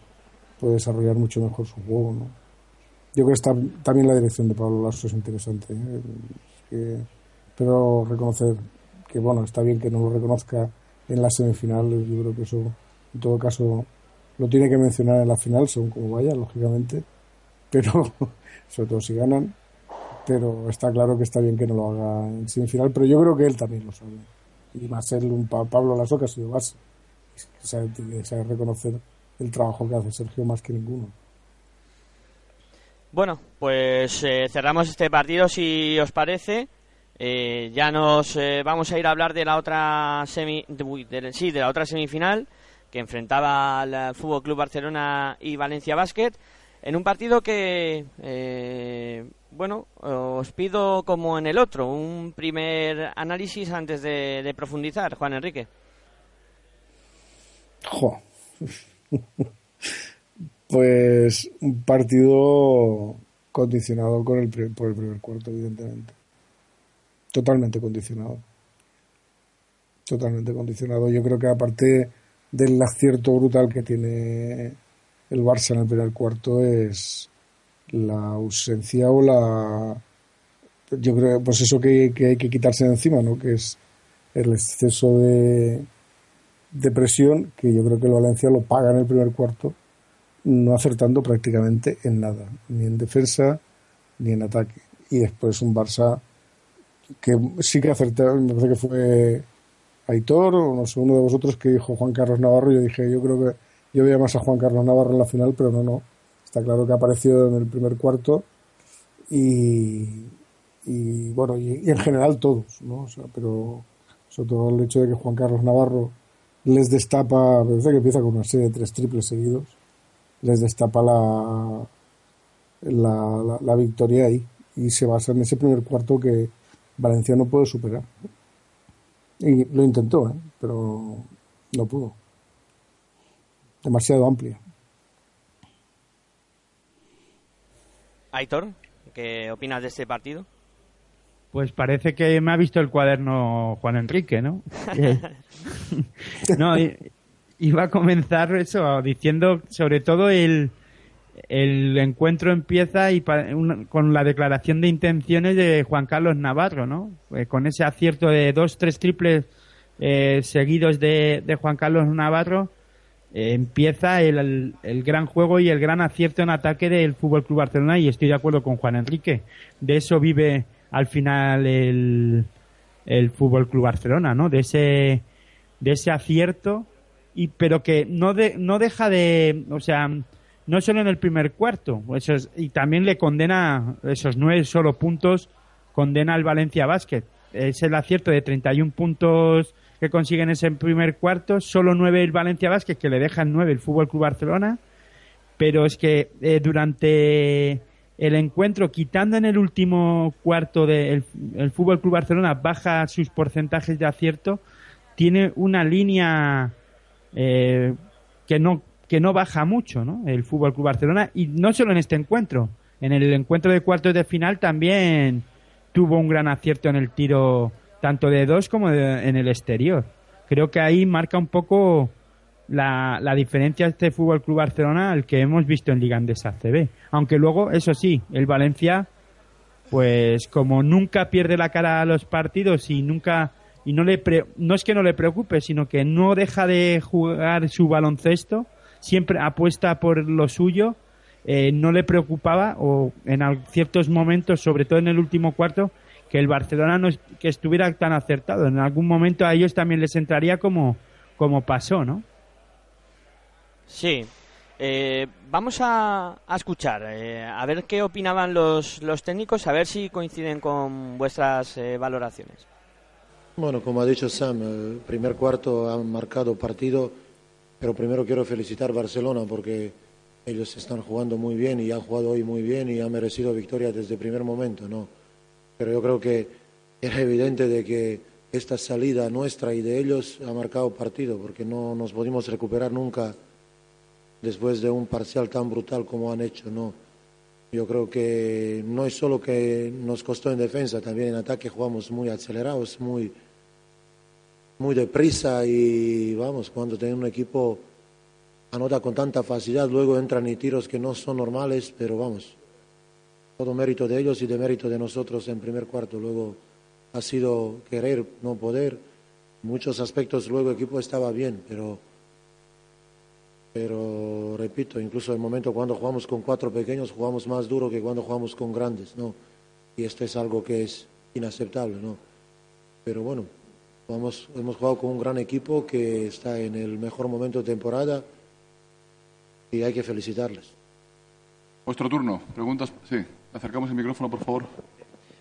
puede desarrollar mucho mejor su juego, ¿no? Yo creo que está, también la dirección de Pablo Lasso es interesante. ¿eh? Es que- pero reconocer que, bueno, está bien que no lo reconozca en la semifinal. Yo creo que eso, en todo caso, lo tiene que mencionar en la final, según como vaya, lógicamente. Pero, sobre todo si ganan. Pero está claro que está bien que no lo haga en semifinal. Pero yo creo que él también lo sabe. Y más él, un Pa- Pablo Lasso, que ha sido base. Que sabe, sabe reconocer el trabajo que hace Sergio más que ninguno. Bueno, pues eh, cerramos este partido si os parece. Eh, ya nos eh, vamos a ir a hablar de la otra semi, de- sí, de la otra semifinal que enfrentaba al Fútbol Club Barcelona y Valencia Basket en un partido que eh, bueno os pido como en el otro un primer análisis antes de, profundizar, Juan Enrique. Jo. Pues un partido condicionado con el por el primer cuarto, evidentemente. Totalmente condicionado. Totalmente condicionado. Yo creo que aparte del acierto brutal que tiene el Barça en el primer cuarto es la ausencia o la yo creo pues eso que, que hay que quitarse de encima, ¿no? Que es el exceso de, de presión que yo creo que el Valencia lo paga en el primer cuarto, no acertando prácticamente en nada, ni en defensa ni en ataque. Y después un Barça que sí que acertó, me parece que fue Aitor o no sé, uno de vosotros que dijo Juan Carlos Navarro. Yo dije, yo creo que yo veía más a Juan Carlos Navarro en la final, pero no, no. Está claro que apareció en el primer cuarto y, y bueno, y, en general todos, ¿no? O sea, pero sobre todo el hecho de que Juan Carlos Navarro les destapa, parece que empieza con una serie de tres triples seguidos, les destapa la, la, la victoria ahí y se basa en ese primer cuarto que Valencia no puede superar. Y lo intentó, ¿eh? pero no pudo. Demasiado amplia. Aitor, ¿qué opinas de este partido? Pues parece que me ha visto el cuaderno Juan Enrique, ¿no? No, iba a comenzar eso diciendo sobre todo el, el encuentro empieza y con la declaración de intenciones de Juan Carlos Navarro, ¿no? Eh, con ese acierto de dos, tres triples eh, seguidos de, Juan Carlos Navarro, eh, empieza el, el- el gran juego y el gran acierto en ataque del Fútbol Club Barcelona y estoy de acuerdo con Juan Enrique. De eso vive al final el, el Fútbol Club Barcelona, ¿no? De ese de ese acierto y pero que no de, no deja de, o sea, no solo en el primer cuarto, esos, y también le condena esos nueve solo puntos, condena al Valencia Basket. Es el acierto de 31 puntos que consiguen ese primer cuarto, solo nueve el Valencia Basket, que le dejan nueve el Fútbol Club Barcelona, pero es que eh, durante el encuentro, quitando en el último cuarto del el Fútbol Club Barcelona, baja sus porcentajes de acierto, tiene una línea eh, que no que no baja mucho, ¿no? El Fútbol Club Barcelona y no solo en este encuentro, en el encuentro de cuartos de final también tuvo un gran acierto en el tiro tanto de dos como en el exterior. Creo que ahí marca un poco la, la diferencia de este Fútbol Club Barcelona al que hemos visto en Liga Andesa ACB. Aunque luego, eso sí, el Valencia, pues como nunca pierde la cara a los partidos y nunca y no le no es que no le preocupe, sino que no deja de jugar su baloncesto, siempre apuesta por lo suyo, eh, no le preocupaba o en ciertos momentos, sobre todo en el último cuarto, que el Barcelona no que estuviera tan acertado. En algún momento a ellos también les entraría como como pasó, ¿no? Sí. Eh, vamos a, escuchar, eh, a ver qué opinaban los, los técnicos, a ver si coinciden con vuestras valoraciones. Bueno, como ha dicho Sam, el primer cuarto han marcado partido, pero primero quiero felicitar Barcelona porque ellos están jugando muy bien y han jugado hoy muy bien y han merecido victoria desde el primer momento, ¿no? Pero yo creo que era evidente de que esta salida nuestra y de ellos ha marcado partido porque no nos pudimos recuperar nunca después de un parcial tan brutal como han hecho, ¿no? Yo creo que no es solo que nos costó en defensa, también en ataque jugamos muy acelerados, muy, muy deprisa y vamos, cuando tiene un equipo anota con tanta facilidad, luego entran y tiros que no son normales, pero vamos, todo mérito de ellos y de mérito de nosotros en primer cuarto. Luego ha sido querer, no poder. muchos aspectos luego el equipo estaba bien, pero pero repito, incluso el momento cuando jugamos con cuatro pequeños, jugamos más duro que cuando jugamos con grandes, ¿no? Y esto es algo que es inaceptable, ¿no? Pero bueno, vamos, hemos jugado con un gran equipo que está en el mejor momento de temporada y hay que felicitarles. Vuestro turno. Preguntas. Sí, acercamos el micrófono, por favor.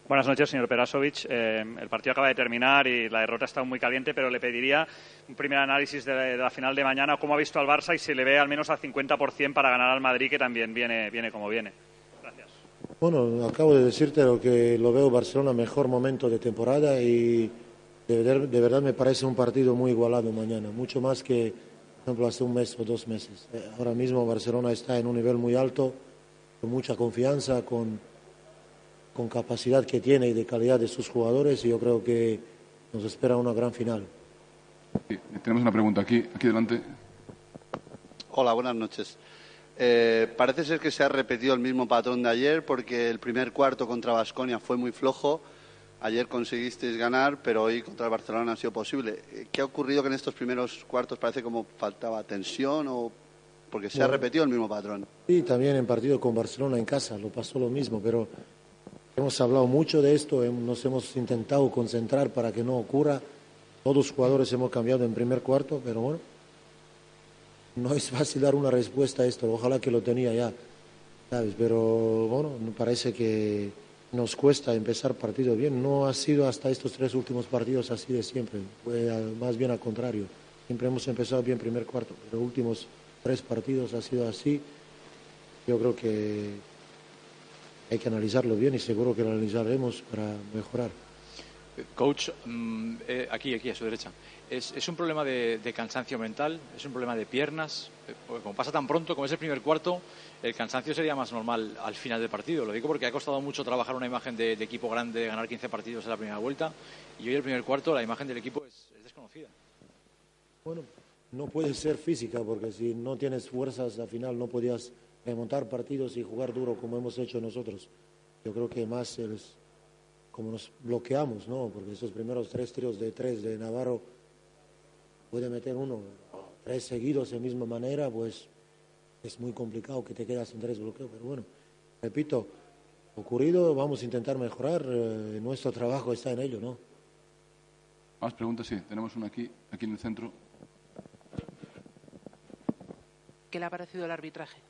Buenas noches, señor Perasovic. Eh, el partido acaba de terminar y la derrota está muy caliente, pero le pediría un primer análisis de, la final de mañana, cómo ha visto al Barça y si le ve al menos al 50% para ganar al Madrid, que también viene, viene como viene. Gracias. Bueno, acabo de decirte lo que lo veo Barcelona mejor momento de temporada y de, verdad me parece un partido muy igualado mañana, mucho más que, por ejemplo, hace un mes o dos meses. Eh, ahora mismo Barcelona está en un nivel muy alto, con mucha confianza, con con capacidad que tiene y de calidad de sus jugadores y yo creo que nos espera una gran final. tenemos una pregunta aquí, aquí delante. Hola, buenas noches. Eh, parece ser que se ha repetido el mismo patrón de ayer porque el primer cuarto contra Basconia fue muy flojo. Ayer conseguisteis ganar, pero hoy contra el Barcelona ha sido posible. Eh, ¿Qué ha ocurrido que en estos primeros cuartos parece como faltaba tensión o porque se ha repetido el mismo patrón? Sí, también en partido con Barcelona en casa lo pasó lo mismo, pero Hemos hablado mucho de esto, nos hemos intentado concentrar para que no ocurra. Todos los jugadores hemos cambiado en primer cuarto, pero bueno, no es fácil dar una respuesta a esto. Ojalá que lo tenía ya, ¿sabes? Pero bueno, parece que nos cuesta empezar partido bien. No ha sido hasta estos tres últimos partidos así de siempre, más bien al contrario. Siempre hemos empezado bien primer cuarto, pero últimos tres partidos ha sido así. Yo creo que hay que analizarlo bien y seguro que lo analizaremos para mejorar. Coach, mm, eh, aquí, aquí a su derecha. ¿Es, un problema de, cansancio mental? ¿Es un problema de piernas? Eh, como pasa tan pronto, como es el primer cuarto, el cansancio sería más normal al final del partido. Lo digo porque ha costado mucho trabajar una imagen de, equipo grande, ganar 15 partidos en la primera vuelta, y hoy el primer cuarto la imagen del equipo es, es desconocida. Bueno, no puede ser física, porque si no tienes fuerzas, al final no podías remontar partidos y jugar duro como hemos hecho nosotros. Yo creo que más es como nos bloqueamos, ¿no? Porque esos primeros tres tiros de tres de Navarro puede meter uno, tres seguidos de misma manera, pues es muy complicado que te quedas en tres bloqueos. Pero bueno, repito, ocurrido, vamos a intentar mejorar. Eh, nuestro trabajo está en ello, ¿no? Más preguntas, sí. Tenemos una aquí, aquí en el centro. ¿Qué le ha parecido el arbitraje?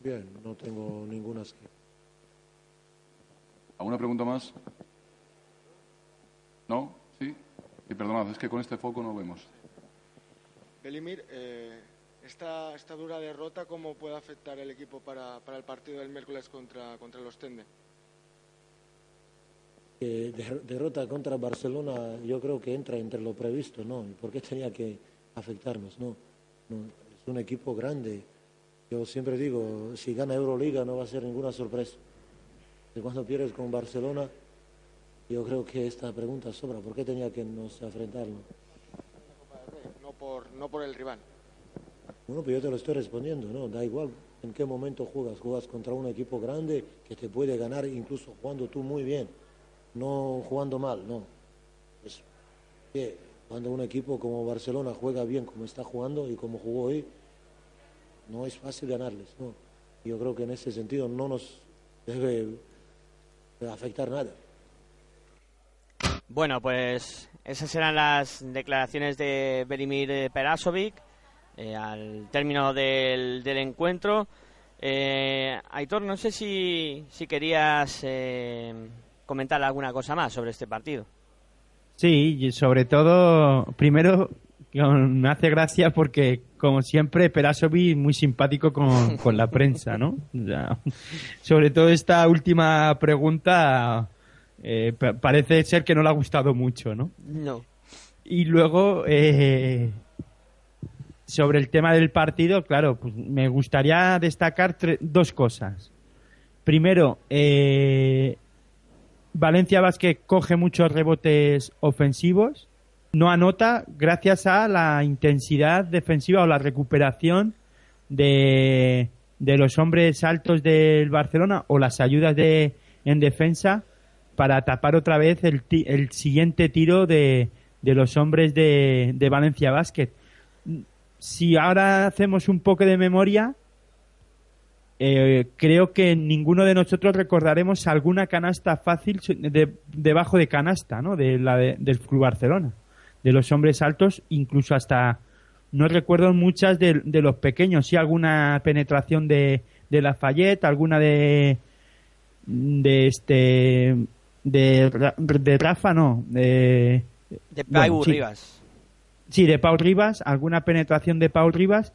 Bien, no tengo ninguna. ¿Alguna pregunta más? ¿No? ¿Sí? Y perdonad, es que con este foco no vemos. Belimir, eh, esta, esta dura derrota, ¿cómo puede afectar el equipo para, el partido del miércoles contra, los Tende? Der- derrota contra Barcelona yo creo que entra entre lo previsto, ¿no? ¿Y ¿Por qué tenía que afectarnos? No, no, es un equipo grande. Yo siempre digo, si gana Euroliga no va a ser ninguna sorpresa. Y cuando pierdes con Barcelona, yo creo que esta pregunta sobra. ¿Por qué tenía que nos enfrentarnos? No por, no por el rival. Bueno, pues yo te lo estoy respondiendo, ¿no? Da igual en qué momento juegas. Juegas contra un equipo grande que te puede ganar incluso jugando tú muy bien, no jugando mal, no. Es que cuando un equipo como Barcelona juega bien como está jugando y como jugó hoy, no es fácil ganarles, ¿no? Yo creo que en ese sentido no nos debe afectar nada. Bueno, pues esas eran las declaraciones de Belimir eh, Perasovic eh, al término del, del encuentro. Eh, Aitor, no sé si, si querías eh, comentar alguna cosa más sobre este partido. Sí, sobre todo, primero me hace gracia porque, como siempre, Perasovic muy simpático con, con la prensa, ¿no? Sobre todo esta última pregunta eh, pa- parece ser que no le ha gustado mucho, ¿no? No. Y luego, eh, sobre el tema del partido, claro, pues me gustaría destacar dos cosas. Primero, eh, Valencia Vázquez coge muchos rebotes ofensivos, no anota gracias a la intensidad defensiva o la recuperación de, de los hombres altos del Barcelona o las ayudas de, en defensa para tapar otra vez el, el siguiente tiro de, de los hombres de, de Valencia Basket. Si ahora hacemos un poco de memoria, eh, creo que ninguno de nosotros recordaremos alguna canasta fácil de- debajo de canasta, ¿no? De la de- del Club Barcelona, de los hombres altos, incluso hasta no recuerdo muchas de, de los pequeños, sí alguna penetración de, de Lafayette, alguna de de este de, de Rafa no, de De bueno, Pau sí. Rivas. Sí, de Paul Rivas, alguna penetración de Paul Rivas,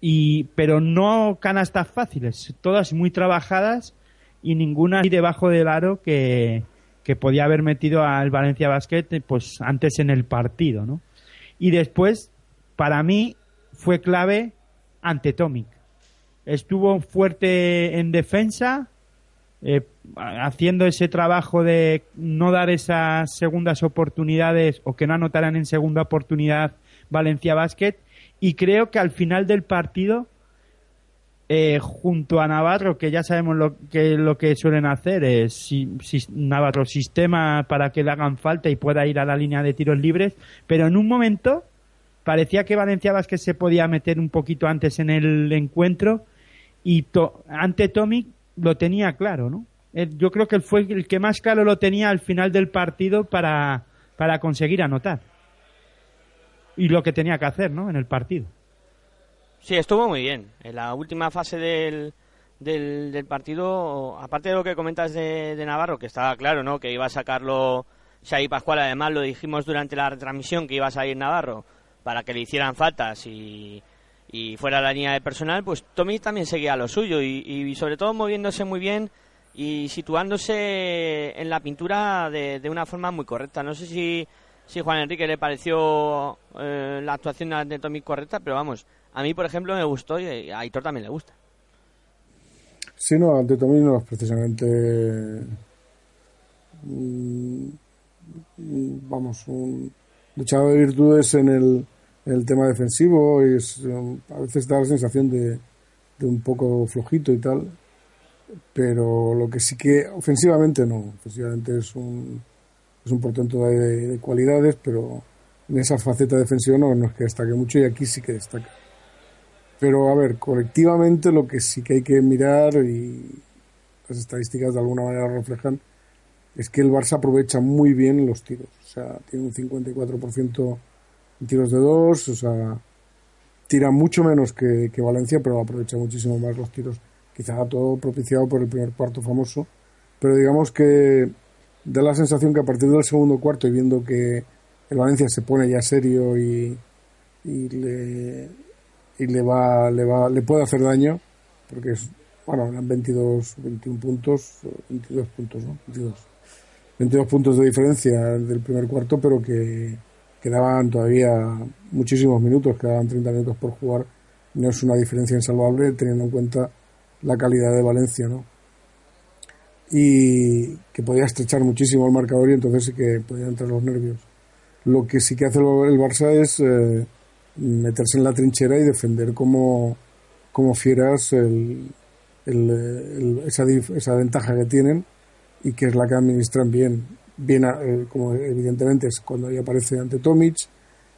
y, pero no canastas fáciles, todas muy trabajadas y ninguna ahí debajo del aro que, que podía haber metido al Valencia Basket pues antes en el partido, ¿no? Y después, para mí, fue clave ante Tomic. Estuvo fuerte en defensa, eh, haciendo ese trabajo de no dar esas segundas oportunidades o que no anotaran en segunda oportunidad Valencia Basket. Y creo que al final del partido eh, junto a Navarro que ya sabemos lo que lo que suelen hacer es si, si- Navarro sistema para que le hagan falta y pueda ir a la línea de tiros libres pero en un momento parecía que Valencia Basket se podía meter un poquito antes en el encuentro y ante Tomic lo tenía claro, ¿no? Yo creo que fue el que más claro lo tenía al final del partido para, para conseguir anotar. Y lo que tenía que hacer, ¿no? En el partido. Sí, estuvo muy bien. En la última fase del, del, del partido, aparte de lo que comentas de, de Navarro, que estaba claro, ¿no? Que iba a sacarlo Xavi Pascual, además lo dijimos durante la retransmisión que iba a salir Navarro para que le hicieran faltas y, y fuera la línea de personal, pues Tommy también seguía lo suyo y, y sobre todo moviéndose muy bien y situándose en la pintura de, de una forma muy correcta. No sé si, si Juan Enrique le pareció eh, la actuación de Tommy correcta, pero vamos, a mí por ejemplo me gustó y a Aitor también le gusta. Sí, no, ante Tommy no es precisamente. mm, mm, vamos, un luchador de virtudes en el, el tema defensivo y es, um, a veces da la sensación de, de un poco flojito y tal. Pero lo que sí que ofensivamente no, ofensivamente es un, es un portento de, de cualidades, pero en esa faceta defensiva no, no es que destaque mucho y aquí sí que destaca. Pero a ver, colectivamente lo que sí que hay que mirar y las estadísticas de alguna manera reflejan es que el Barça aprovecha muy bien los tiros. O sea, tiene un 54% en tiros de dos, o sea, tira mucho menos que, que Valencia, pero aprovecha muchísimo más los tiros. Quizá todo propiciado por el primer cuarto famoso, pero digamos que da la sensación que a partir del segundo cuarto y viendo que el Valencia se pone ya serio y, y le, y le va, le va, le puede hacer daño, porque es, bueno, eran 22, 21 puntos, 22 puntos, ¿no? 22. 22 puntos de diferencia del primer cuarto, pero que quedaban todavía muchísimos minutos, quedaban 30 minutos por jugar. No es una diferencia insalvable teniendo en cuenta la calidad de Valencia, ¿no? Y que podía estrechar muchísimo el marcador y entonces sí que podían entrar los nervios. Lo que sí que hace el Barça es eh, meterse en la trinchera y defender como, como fieras el, el- el- esa, esa ventaja que tienen y que es la que administran bien. Bien, eh, como evidentemente es cuando ahí aparece ante Tomic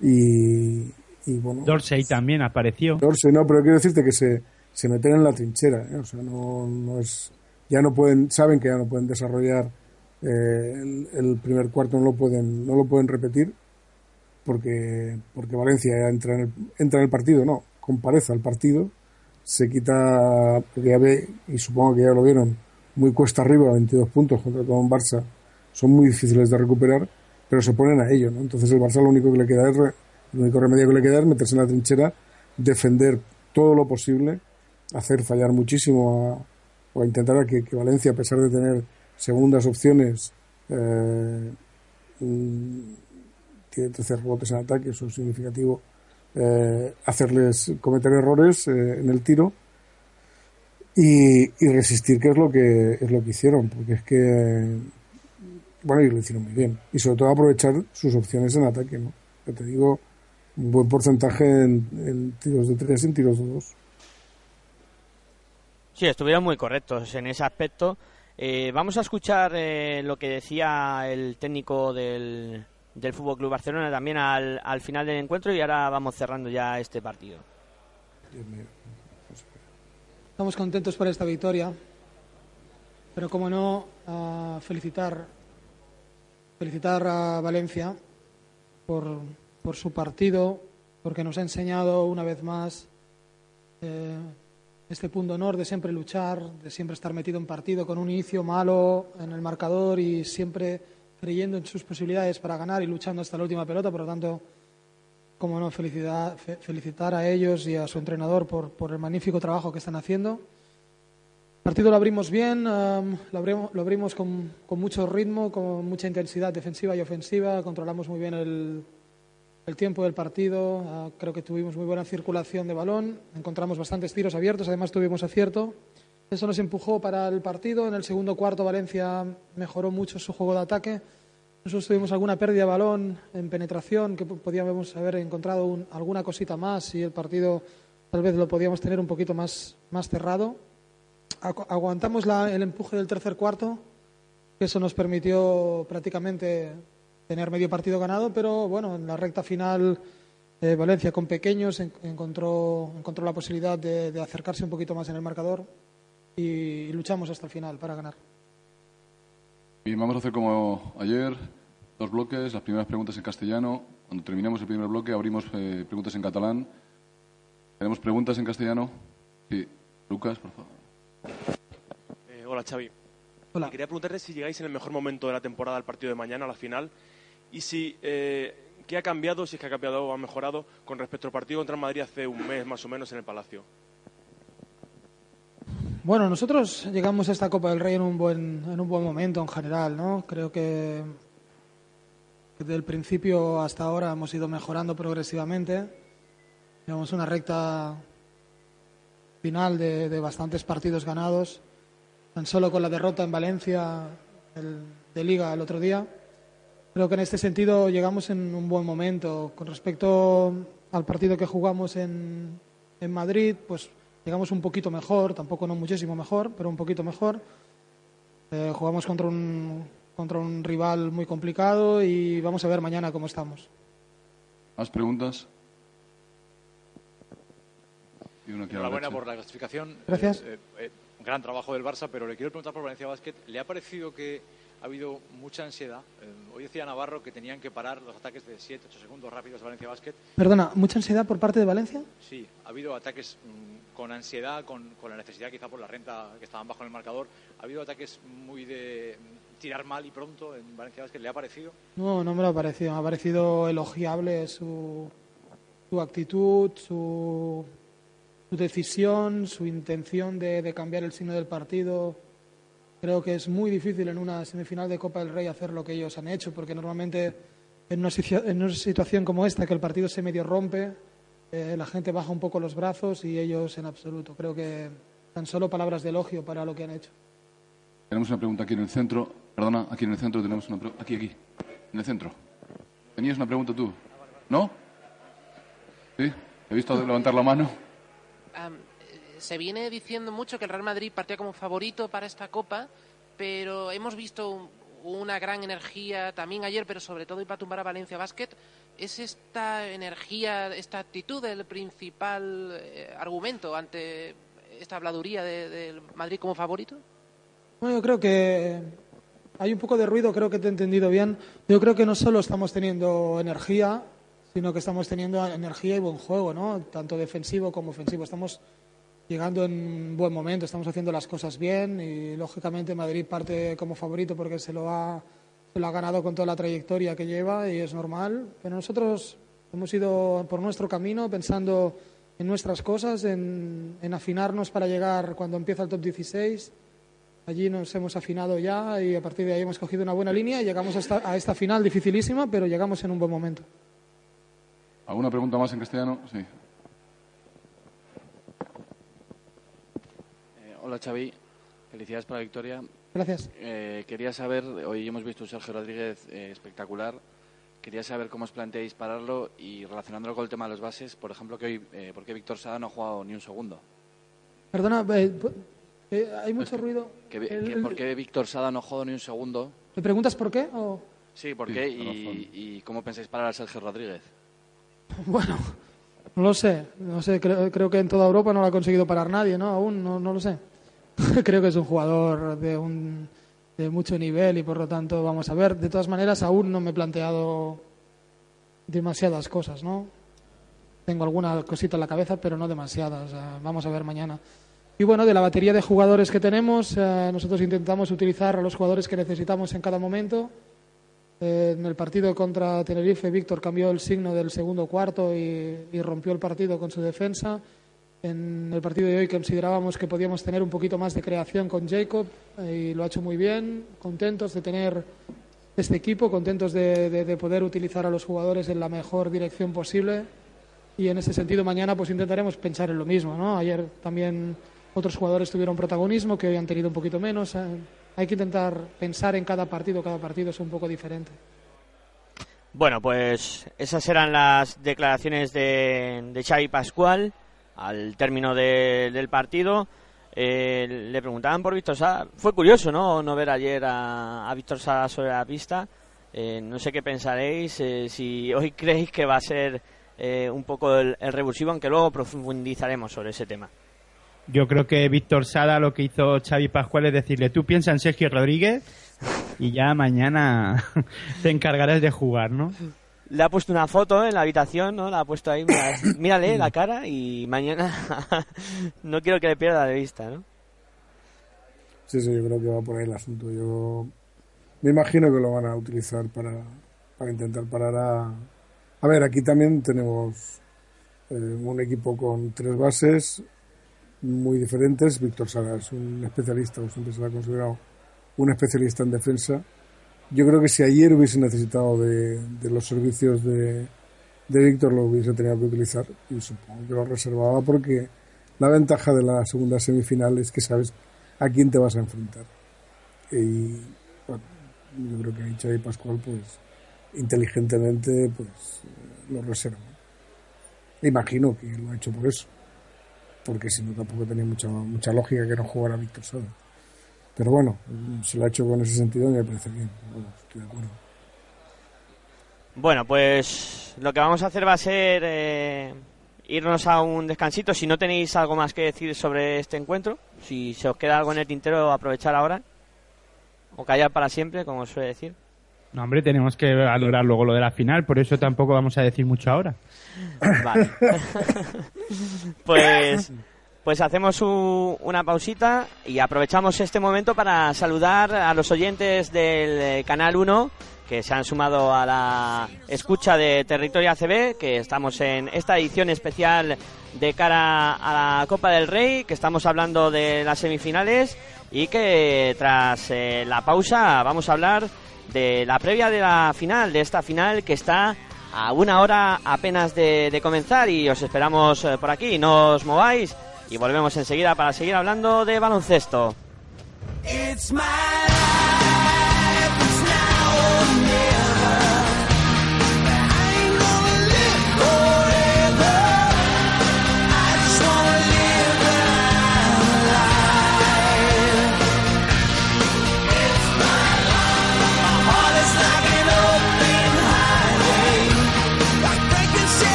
y, y bueno. Dorsey también apareció. Dorsey, no, pero quiero decirte que se, se meten en la trinchera, ¿eh? o sea, no, no es, ya no pueden, saben que ya no pueden desarrollar eh, el, el primer cuarto, no lo pueden, no lo pueden repetir porque, porque Valencia ya entra en el, entra en el partido, no, comparece al partido, se quita, porque ya ve, y supongo que ya lo vieron, muy cuesta arriba, 22 puntos contra todo un Barça, son muy difíciles de recuperar, pero se ponen a ello, ¿no? Entonces el Barça lo único que le queda es, re- el único remedio que le queda es meterse en la trinchera, defender todo lo posible, hacer fallar muchísimo a- o a intentar a que, Valencia, a pesar de tener segundas opciones, eh, tiene 13 rebotes en ataque, eso es significativo, eh, hacerles cometer errores eh, en el tiro y, y resistir, que es lo que es lo que hicieron, porque es que bueno, y lo hicieron muy bien. Y sobre todo aprovechar sus opciones en ataque, ¿no? Que te digo, un buen porcentaje en, en tiros de tres y en tiros de dos. Sí, estuvieron muy correctos en ese aspecto. Eh, vamos a escuchar eh, lo que decía el técnico del, del Fútbol Club Barcelona también al, al final del encuentro y ahora vamos cerrando ya este partido. Estamos contentos por esta victoria, pero como no, a felicitar, felicitar a Valencia por, por su partido, porque nos ha enseñado una vez más eh, este punto honor de siempre luchar, de siempre estar metido en partido con un inicio malo en el marcador y siempre creyendo en sus posibilidades para ganar y luchando hasta la última pelota. Por lo tanto, como no, felicidad, fe- felicitar a ellos y a su entrenador por, por el magnífico trabajo que están haciendo. Partido lo abrimos bien, lo abrimos, con, mucho ritmo, con mucha intensidad defensiva y ofensiva, controlamos muy bien el, el tiempo del partido, ah, creo que tuvimos muy buena circulación de balón, encontramos bastantes tiros abiertos, además tuvimos acierto. Eso nos empujó para el partido. En el segundo cuarto Valencia mejoró mucho su juego de ataque. Nosotros tuvimos alguna pérdida de balón en penetración, que po- podíamos haber encontrado un- alguna cosita más y el partido tal vez lo podíamos tener un poquito más cerrado. Agu- aguantamos la- el empuje del tercer cuarto, que eso nos permitió prácticamente tener medio partido ganado, pero bueno, en la recta final eh, Valencia con pequeños en- encontró, encontró la posibilidad de, de acercarse un poquito más en el marcador y, y luchamos hasta el final para ganar. Bien, vamos a hacer como ayer, dos bloques, las primeras preguntas en castellano. Cuando terminemos el primer bloque abrimos eh, preguntas en catalán. ¿Tenemos preguntas en castellano? Sí. Lucas, por favor. Eh, hola, Xavi. Hola. Quería preguntarte si llegáis en el mejor momento de la temporada al partido de mañana, a la final, y si eh, qué ha cambiado, si es que ha cambiado o ha mejorado con respecto al partido contra el Madrid hace un mes más o menos en el Palacio. Bueno, nosotros llegamos a esta Copa del Rey en un buen, en un buen momento en general, ¿no? Creo que, que desde el principio hasta ahora hemos ido mejorando progresivamente. Llevamos una recta final de, bastantes partidos ganados, tan solo con la derrota en Valencia de Liga el otro día. Creo que en este sentido llegamos en un buen momento. Con respecto al partido que jugamos en, en Madrid, pues llegamos un poquito mejor, tampoco no muchísimo mejor, pero un poquito mejor. Eh, jugamos contra un, contra un rival muy complicado y vamos a ver mañana cómo estamos. ¿Más preguntas? Y uno aquí a la Enhorabuena derecha. por la clasificación. Gracias. Eh, eh, eh, gran trabajo del Barça, pero le quiero preguntar por Valencia Basket. ¿Le ha parecido que ha habido mucha ansiedad. Eh, hoy decía Navarro que tenían que parar los ataques de 7, 8 segundos rápidos de Valencia Basket. Perdona, ¿mucha ansiedad por parte de Valencia? Sí, ha habido ataques mm, con ansiedad, con, con la necesidad quizá por la renta que estaban bajo en el marcador. Ha habido ataques muy de mm, tirar mal y pronto en Valencia Basket. ¿Le ha parecido? No, no me lo ha parecido. Me ha parecido elogiable su, su actitud, su, su decisión, su intención de, cambiar el signo del partido. Creo que es muy difícil en una semifinal de Copa del Rey hacer lo que ellos han hecho, porque normalmente en una, en una situación como esta, que el partido se medio rompe, eh, la gente baja un poco los brazos y ellos en absoluto. Creo que tan solo palabras de elogio para lo que han hecho. Tenemos una pregunta aquí en el centro. Perdona, aquí en el centro tenemos una pregunta. Aquí, aquí. En el centro. ¿Tenías una pregunta tú? ¿No? ¿Sí? He visto levantar la mano. Se viene diciendo mucho que el Real Madrid partía como favorito para esta Copa, pero hemos visto un- una gran energía también ayer, pero sobre todo y para tumbar a Valencia Basket. ¿Es esta energía, esta actitud el principal eh, argumento ante esta habladuría de- del Madrid como favorito? Bueno, yo creo que hay un poco de ruido, creo que te he entendido bien. Yo creo que no solo estamos teniendo energía, sino que estamos teniendo energía y buen juego, ¿no? Tanto defensivo como ofensivo. Estamos llegando en buen momento, estamos haciendo las cosas bien y lógicamente Madrid parte como favorito porque se lo ha, ganado con toda la trayectoria que lleva y es normal. Pero nosotros hemos ido por nuestro camino pensando en nuestras cosas, en, afinarnos para llegar cuando empieza el top 16. Allí nos hemos afinado ya y a partir de ahí hemos cogido una buena línea y llegamos a esta final dificilísima, pero llegamos en un buen momento. ¿Alguna pregunta más en castellano? Sí. Eh, hola Xavi, felicidades por la victoria. Gracias. Eh, quería saber, hoy hemos visto un Sergio Rodríguez eh, espectacular. Quería saber cómo os planteáis pararlo y relacionándolo con el tema de los bases, por ejemplo, que hoy, eh, ¿por qué Víctor Sada no ha jugado ni un segundo? Perdona, eh, eh, hay mucho ruido. ¿Que, vi- El- que ¿Por qué Víctor Sada no ha jugado ni un segundo? ¿Me preguntas por qué? O- Sí, ¿por Sí, qué? y cómo pensáis parar a Sergio Rodríguez? Bueno, no lo sé. No sé creo, que en toda Europa no lo ha conseguido parar nadie, ¿no? Aún no, lo sé. creo que es un jugador de, un, de mucho nivel y por lo tanto vamos a ver. De todas maneras, aún no me he planteado demasiadas cosas, ¿no? Tengo alguna cosita en la cabeza, pero no demasiadas. Vamos a ver mañana. Y bueno, de la batería de jugadores que tenemos, eh, nosotros intentamos utilizar a los jugadores que necesitamos en cada momento. Eh, en el partido contra Tenerife, Víctor cambió el signo del segundo cuarto y, rompió el partido con su defensa. En el partido de hoy considerábamos que podíamos tener un poquito más de creación con Jacob eh, y lo ha hecho muy bien. Contentos de tener este equipo, contentos de poder utilizar a los jugadores en la mejor dirección posible. Y en ese sentido mañana pues intentaremos pensar en lo mismo. ¿no? Ayer también otros jugadores tuvieron protagonismo que hoy han tenido un poquito menos. Eh, hay que intentar pensar en cada partido, cada partido es un poco diferente. Bueno, pues esas eran las declaraciones de, de Xavi Pascual al término de- del partido. Eh, le preguntaban por Víctor Sá. Fue curioso, ¿no? No ver ayer a, a Víctor Sá sobre la pista. Eh, no sé qué pensaréis, eh, si hoy creéis que va a ser eh, un poco el, el revulsivo, aunque luego profundizaremos sobre ese tema. Yo creo que Víctor Sada lo que hizo Xavi Pascual es decirle, tú piensa en Sergio Rodríguez y ya mañana te encargarás de jugar, ¿no? Le ha puesto una foto en la habitación, ¿no? La ha puesto ahí, mira- mírale la cara y mañana no quiero que le pierda de vista, ¿no? Sí, sí, yo creo que va por ahí el asunto. Yo me imagino que lo van a utilizar para, para intentar parar a... A ver, aquí también tenemos eh, un equipo con tres bases muy diferentes. Víctor Sala es un especialista, o siempre se le ha considerado un especialista en defensa. Yo creo que si ayer hubiese necesitado de, los servicios de, de Víctor, lo hubiese tenido que utilizar y supongo que lo reservaba porque la ventaja de la segunda semifinal es que sabes a quién te vas a enfrentar. Y bueno, yo creo que ahí Xavi Pascual, pues inteligentemente, pues eh, lo reserva. Imagino que lo ha hecho por eso, porque si no tampoco tenía mucha, mucha lógica que no jugara Víctor Sada. Pero bueno, se lo ha hecho con ese sentido y me parece bien. Bueno, estoy de acuerdo. Bueno, pues lo que vamos a hacer va a ser eh, irnos a un descansito. Si no tenéis algo más que decir sobre este encuentro, si se os queda algo en el tintero, aprovechar ahora. o callar para siempre, como suele decir. No, hombre, tenemos que valorar luego lo de la final, por eso tampoco vamos a decir mucho ahora. Vale. pues, pues hacemos una pausita y aprovechamos este momento para saludar a los oyentes del eh, Canal 1 que se han sumado a la escucha de Territorio ACB, que estamos en esta edición especial de cara a la Copa del Rey, que estamos hablando de las semifinales y que tras eh, la pausa vamos a hablar de la previa de la final, de esta final que está a una hora apenas de, comenzar y os esperamos eh, por aquí, no os mováis y volvemos enseguida para seguir hablando de baloncesto.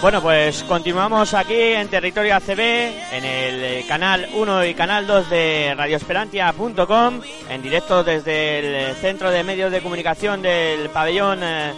Bueno, pues continuamos aquí en Territorio ACB, en el eh, canal 1 y canal 2 de radioesperantia.com, en directo desde el eh, Centro de Medios de Comunicación del pabellón eh,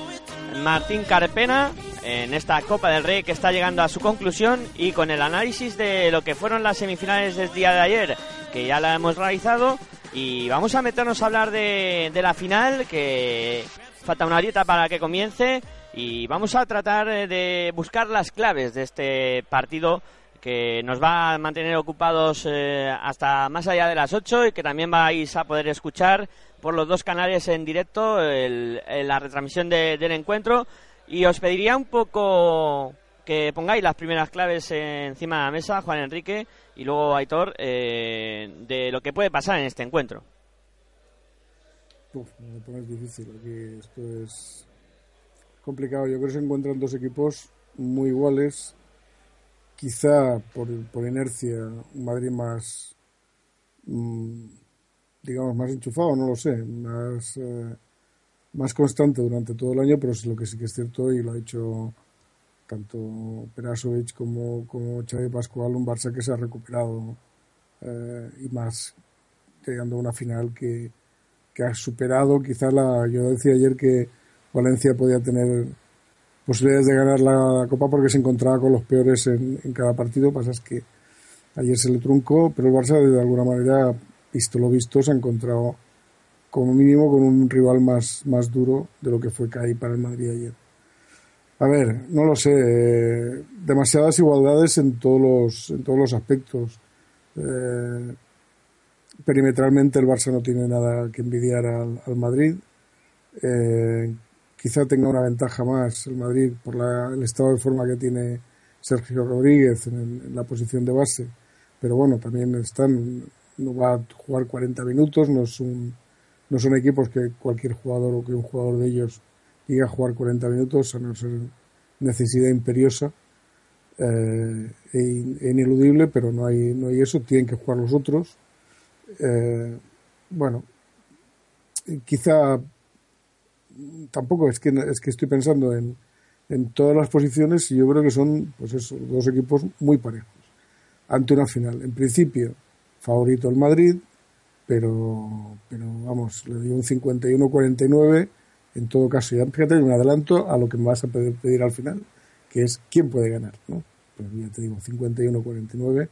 Martín Carpena, en esta Copa del Rey que está llegando a su conclusión y con el análisis de lo que fueron las semifinales del día de ayer, que ya la hemos realizado, y vamos a meternos a hablar de, de la final, que falta una horita para que comience y vamos a tratar eh, de buscar las claves de este partido que nos va a mantener ocupados eh, hasta más allá de las 8 y que también vais a poder escuchar por los dos canales en directo el- el- la retransmisión de- del encuentro y os pediría un poco que pongáis las primeras claves encima de la mesa, Juan Enrique y luego Aitor, eh, de lo que puede pasar en este encuentro. Uf, me lo pones difícil. Aquí esto es complicado. Yo creo que se encuentran dos equipos muy iguales. Quizá por, por inercia un Madrid más, mm, digamos, más enchufado, no lo sé, más, eh, más constante durante todo el año, pero es lo que sí que es cierto y lo ha dicho tanto Perasovic como, como Xavi Pascual, un Barça que se ha recuperado eh, y más llegando a una final que, que ha superado quizá la yo decía ayer que Valencia podía tener posibilidades de ganar la Copa porque se encontraba con los peores en, cada partido pasa es que ayer se le truncó pero el Barça de alguna manera visto lo visto se ha encontrado como mínimo con un rival más, más duro de lo que fue CAI para el Madrid ayer a ver, no lo sé. eh, demasiadas igualdades en todos los, en todos los aspectos. Eh, perimetralmente el Barça no tiene nada que envidiar al, al Madrid. Eh, quizá tenga una ventaja más el Madrid por la- el estado de forma que tiene Sergio Rodríguez en, la posición de base. Pero bueno, también están, no va a jugar 40 minutos, no, es no son equipos que cualquier jugador o que un jugador de ellos llegue a jugar 40 minutos, a no ser necesidad imperiosa eh, e, e ineludible, pero no hay, no hay eso, tienen que jugar los otros. Eh, bueno, quizá tampoco es que es que estoy pensando en, en todas las posiciones y yo creo que son pues eso, dos equipos muy parejos ante una final. En principio, favorito el Madrid, pero, pero vamos, le doy un 51-49 en todo caso. Ya fíjate, me adelanto a lo que me vas a pedir, pedir al final, que es quién puede ganar, ¿no? Pues ya te digo, 51-49,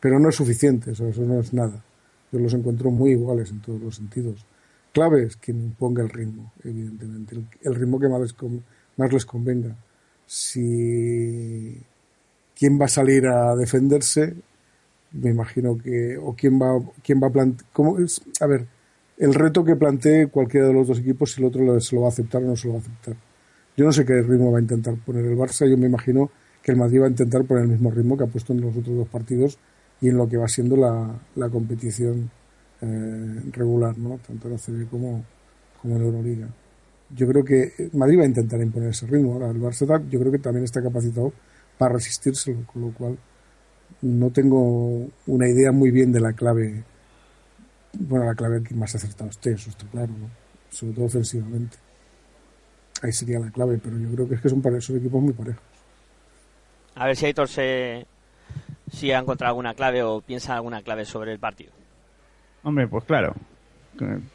pero no es suficiente, eso, eso no es nada. Yo los encuentro muy iguales en todos los sentidos. Clave es quien imponga el ritmo, evidentemente, el, el ritmo que más les, más les convenga. Si quién va a salir a defenderse, me imagino que, o quién va, quién va a plantear. A ver, el reto que plantee cualquiera de los dos equipos, si el otro se lo va a aceptar o no se lo va a aceptar. Yo no sé qué ritmo va a intentar poner el Barça, yo me imagino que el Madrid va a intentar poner el mismo ritmo que ha puesto en los otros dos partidos y en lo que va siendo la, la competición eh, regular, ¿no? tanto en la CB como, como en la Euroliga. Yo creo que Madrid va a intentar imponer ese ritmo. Ahora, el Barça yo creo que también está capacitado para resistírselo, con lo cual no tengo una idea muy bien de la clave. Bueno, la clave que más acertado esté, eso está claro, sobre todo ofensivamente. Ahí sería la clave, pero yo creo que es que son, son equipos muy parejos. A ver si Aitor se, si ha encontrado alguna clave o piensa alguna clave sobre el partido. Hombre, pues claro.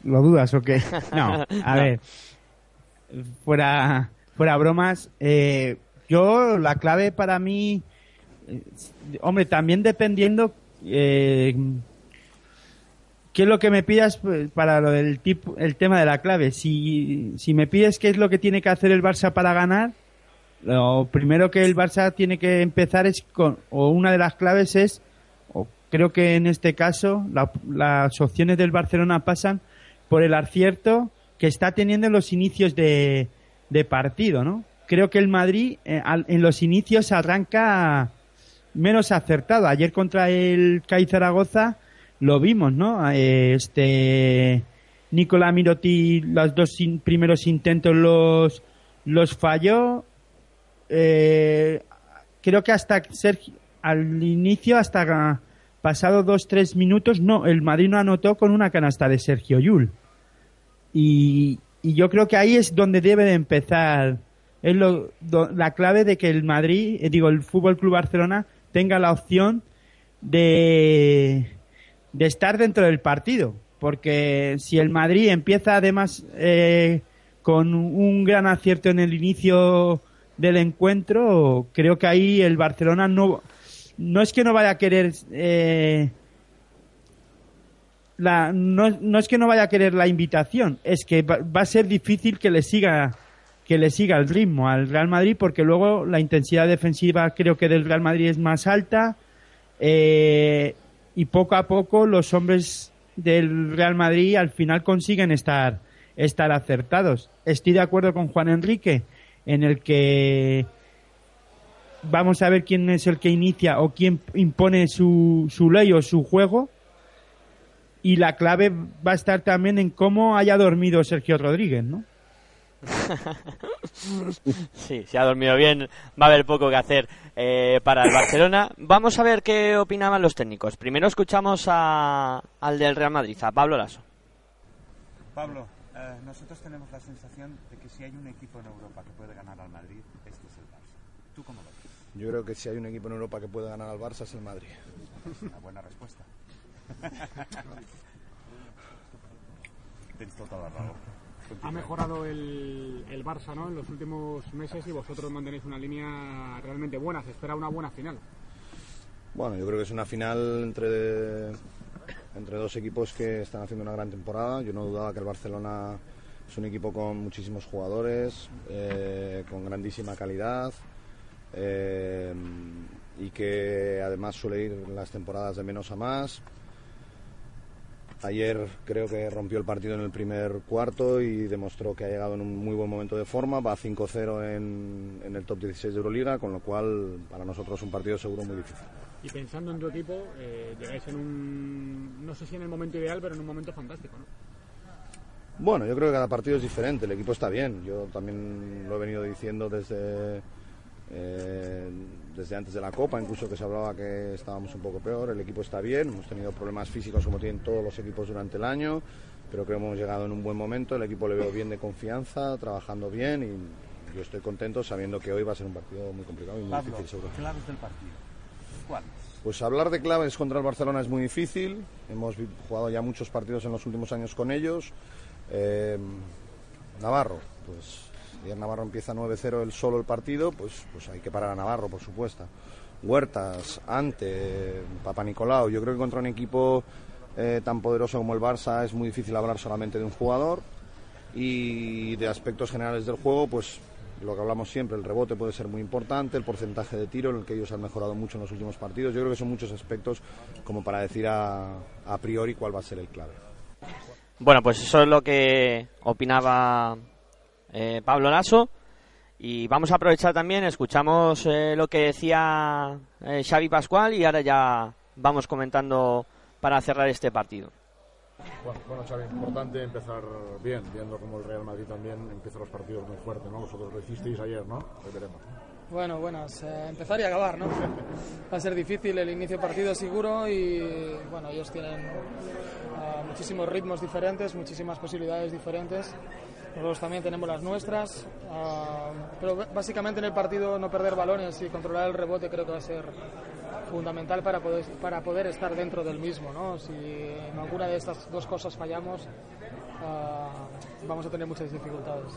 ¿Lo dudas o qué? No, a No. ver. Fuera, fuera bromas. eh, yo, la clave para mí. eh, hombre, también dependiendo. Eh, ¿Qué es lo que me pidas pues, para lo del tipo, el tema de la clave? Si, si me pides qué es lo que tiene que hacer el Barça para ganar, lo primero que el Barça tiene que empezar es con, o una de las claves es, creo que en este caso, la- las opciones del Barcelona pasan por el acierto que está teniendo en los inicios de, partido, ¿no? Creo que el Madrid eh, en los inicios arranca menos acertado. Ayer contra el CAI Zaragoza lo vimos, ¿no? Este Nicolás Miroti los dos primeros intentos los los falló. Eh, creo que hasta Sergio, al inicio, hasta pasado dos tres minutos, no, el Madrid no anotó con una canasta de Sergio Yul. Y, yo creo que ahí es donde debe de empezar. Es lo, la clave de que el Madrid, eh, digo, el Fútbol Club Barcelona tenga la opción de, de estar dentro del partido. Porque si el Madrid empieza además eh, con un gran acierto en el inicio del encuentro, creo que ahí el Barcelona no, no es que no vaya a querer eh, la, no, no es que no vaya a querer la invitación, es que va, a ser difícil que le siga que le siga el ritmo al Real Madrid, porque luego la intensidad defensiva creo que del Real Madrid es más alta eh, y poco a poco los hombres del Real Madrid al final consiguen estar, estar acertados. Estoy de acuerdo con Juan Enrique en el que vamos a ver quién es el que inicia o quién impone su, su ley o su juego. Y la clave va a estar también en cómo haya dormido Sergio Rodríguez, ¿no? sí, si ha dormido bien, va a haber poco que hacer eh, para el Barcelona. Vamos a ver qué opinaban los técnicos. Primero escuchamos a, al del Real Madrid, a Pablo Lasso. Pablo, eh, nosotros tenemos la sensación de que si hay un equipo en Europa que puede ganar al Madrid, este es el Barça. ¿Tú cómo lo ves? Yo creo que si hay un equipo en Europa que puede ganar al Barça es el Madrid. Una buena respuesta. Tens tota la raó. Ha mejorado el, el Barça ¿no? en los últimos meses y vosotros mantenéis una línea realmente buena. Se espera una buena final. Bueno, yo creo que es una final entre, entre dos equipos que están haciendo una gran temporada. Yo no dudaba que el Barcelona es un equipo con muchísimos jugadores, eh, con grandísima calidad eh, y que además suele ir las temporadas de menos a más. Ayer creo que rompió el partido en el primer cuarto y demostró que ha llegado en un muy buen momento de forma. Va 5-0 en, en el top 16 de Euroliga, con lo cual para nosotros un partido seguro muy difícil. Y pensando en tu equipo, eh, llegáis en un, no sé si en el momento ideal, pero en un momento fantástico, ¿no? Bueno, yo creo que cada partido es diferente, el equipo está bien. Yo también lo he venido diciendo desde, eh, desde antes de la Copa, incluso que se hablaba que estábamos un poco peor. El equipo está bien, hemos tenido problemas físicos como tienen todos los equipos durante el año, pero creo que hemos llegado en un buen momento. El equipo le veo bien de confianza, trabajando bien y yo estoy contento sabiendo que hoy va a ser un partido muy complicado y muy Pablo, difícil seguro. claves del partido. ¿Cuáles? Pues hablar de claves contra el Barcelona es muy difícil. Hemos jugado ya muchos partidos en los últimos años con ellos. Eh, Navarro, pues ayer Navarro empieza 9-0 el solo el partido, pues, pues hay que parar a Navarro, por supuesto. Huertas, Ante, Papa Nicolau. Yo creo que contra un equipo eh, tan poderoso como el Barça es muy difícil hablar solamente de un jugador. Y de aspectos generales del juego, pues lo que hablamos siempre, el rebote puede ser muy importante, el porcentaje de tiro en el que ellos han mejorado mucho en los últimos partidos. Yo creo que son muchos aspectos como para decir a, a priori cuál va a ser el clave. Bueno, pues eso es lo que opinaba eh, Pablo Lasso. Y vamos a aprovechar también, escuchamos eh, lo que decía eh, Xavi Pascual y ahora ya vamos comentando para cerrar este partido. Bueno, bueno, Xavi, importante empezar bien, viendo como el Real Madrid también empieza los partidos muy fuerte, ¿no? Vosotros lo hicisteis ayer, ¿no? Hoy veremos. Bueno, buenas. eh, empezar y acabar, ¿no? Va a ser difícil el inicio partido seguro y bueno, ellos tienen ah, muchísimos ritmos diferentes, muchísimas posibilidades diferentes. Nosotros también tenemos las nuestras, ah, pero básicamente en el partido no perder balones y controlar el rebote creo que va a ser fundamental para poder, para poder estar dentro del mismo, ¿no? Si en alguna de estas dos cosas fallamos, ah, vamos a tener muchas dificultades.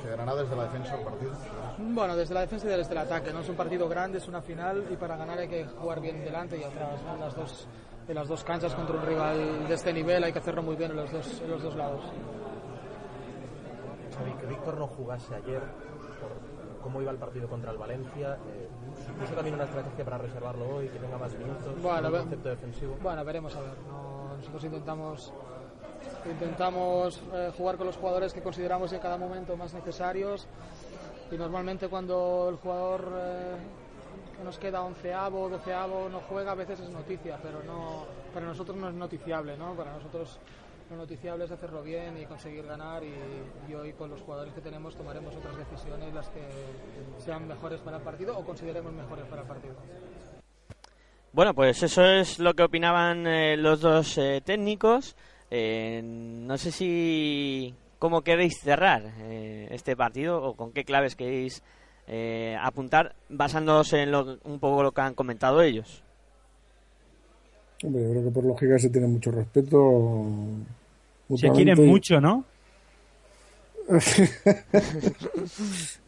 ¿Se ganará desde la defensa el partido? Bueno, desde la defensa y desde el ataque, ¿no? Es un partido grande, es una final y para ganar hay que jugar bien delante y atrás, ¿no? En las dos, en las dos canchas contra un rival de este nivel hay que hacerlo muy bien en los dos, en los dos lados. Que Víctor no jugase ayer por cómo iba el partido contra el Valencia, eh, ¿supuso también una estrategia para reservarlo hoy, que tenga más minutos, Bueno, un concepto defensivo? Bueno, veremos a ver. No, nosotros intentamos intentamos eh, jugar con los jugadores que consideramos en cada momento más necesarios y normalmente cuando el jugador eh, que nos queda onceavo doceavo no juega a veces es noticia, pero no para nosotros no es noticiable, ¿no? Para nosotros lo noticiable es hacerlo bien y conseguir ganar y, y hoy con los jugadores que tenemos tomaremos otras decisiones las que sean mejores para el partido o consideremos mejores para el partido. Bueno, pues eso es lo que opinaban eh, los dos eh, técnicos. Eh, no sé si cómo queréis cerrar eh, este partido o con qué claves queréis eh, apuntar basándoos en lo, un poco lo que han comentado ellos. Hombre, yo creo que por lógica se tiene mucho respeto. Se quieren mucho, ¿no?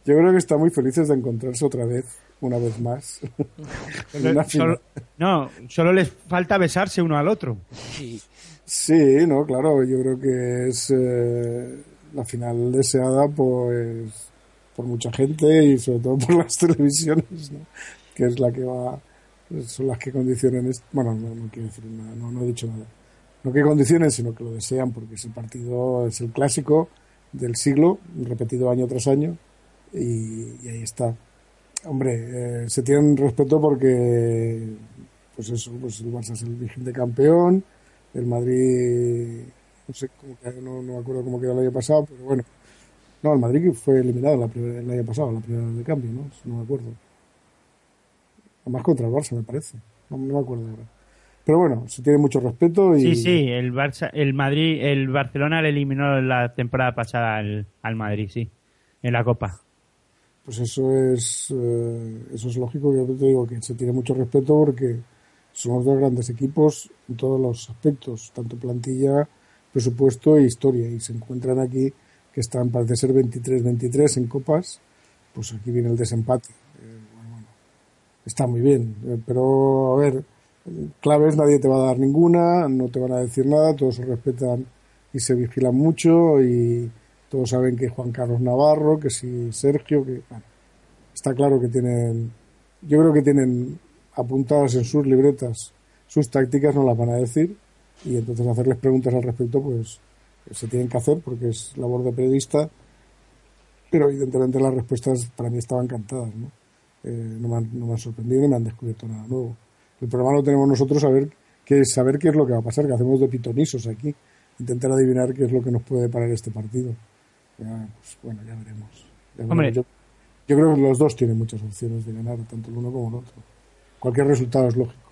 Yo creo que están muy felices de encontrarse otra vez, una vez más. una Solo- no, solo les falta besarse uno al otro. Sí, no, claro, yo creo que es eh, la final deseada, pues por mucha gente y sobre todo por las televisiones, ¿no? que es la que va, son las que condicionan, bueno, no, no quiero decir nada, no, no he dicho nada, no que condicionen, sino que lo desean, porque es el partido, es el clásico del siglo, repetido año tras año, y, ahí está. Hombre, eh, se tienen respeto porque, pues eso, pues el Barça es el vigente campeón, el Madrid, no sé, cómo no, no me acuerdo cómo quedó el año pasado, pero bueno. No, el Madrid fue eliminado la primera- el año pasado, la primera de cambio, ¿no? No me acuerdo. Además contra el Barça, me parece. No, no me acuerdo ahora. Pero bueno, se tiene mucho respeto y... Sí, sí, el Barça, el Madrid, el Barcelona le eliminó la temporada pasada al, al Madrid, sí, en la Copa. Pues eso es, eh, eso es lógico, yo te digo que se tiene mucho respeto porque somos dos grandes equipos en todos los aspectos, tanto plantilla, presupuesto e historia, y se encuentran aquí que están, parece ser 23-23 en copas, pues aquí viene el desempate. Eh, bueno, bueno, está muy bien, eh, pero a ver, claves nadie te va a dar ninguna, no te van a decir nada, todos se respetan y se vigilan mucho y todos saben que Juan Carlos Navarro, que si Sergio, que bueno, está claro que tienen, yo creo que tienen apuntadas en sus libretas sus tácticas, no las van a decir y entonces hacerles preguntas al respecto, pues se tienen que hacer porque es labor de periodista, pero evidentemente las respuestas para mí estaban cantadas, ¿no? Eh, no, me han, no me han sorprendido ni me han descubierto nada nuevo. El problema lo tenemos nosotros saber que saber qué es lo que va a pasar, que hacemos de pitonisos aquí, intentar adivinar qué es lo que nos puede parar este partido. Ya, pues, bueno, ya veremos. Ya Hombre. veremos. Yo, yo creo que los dos tienen muchas opciones de ganar, tanto el uno como el otro. Cualquier resultado es lógico.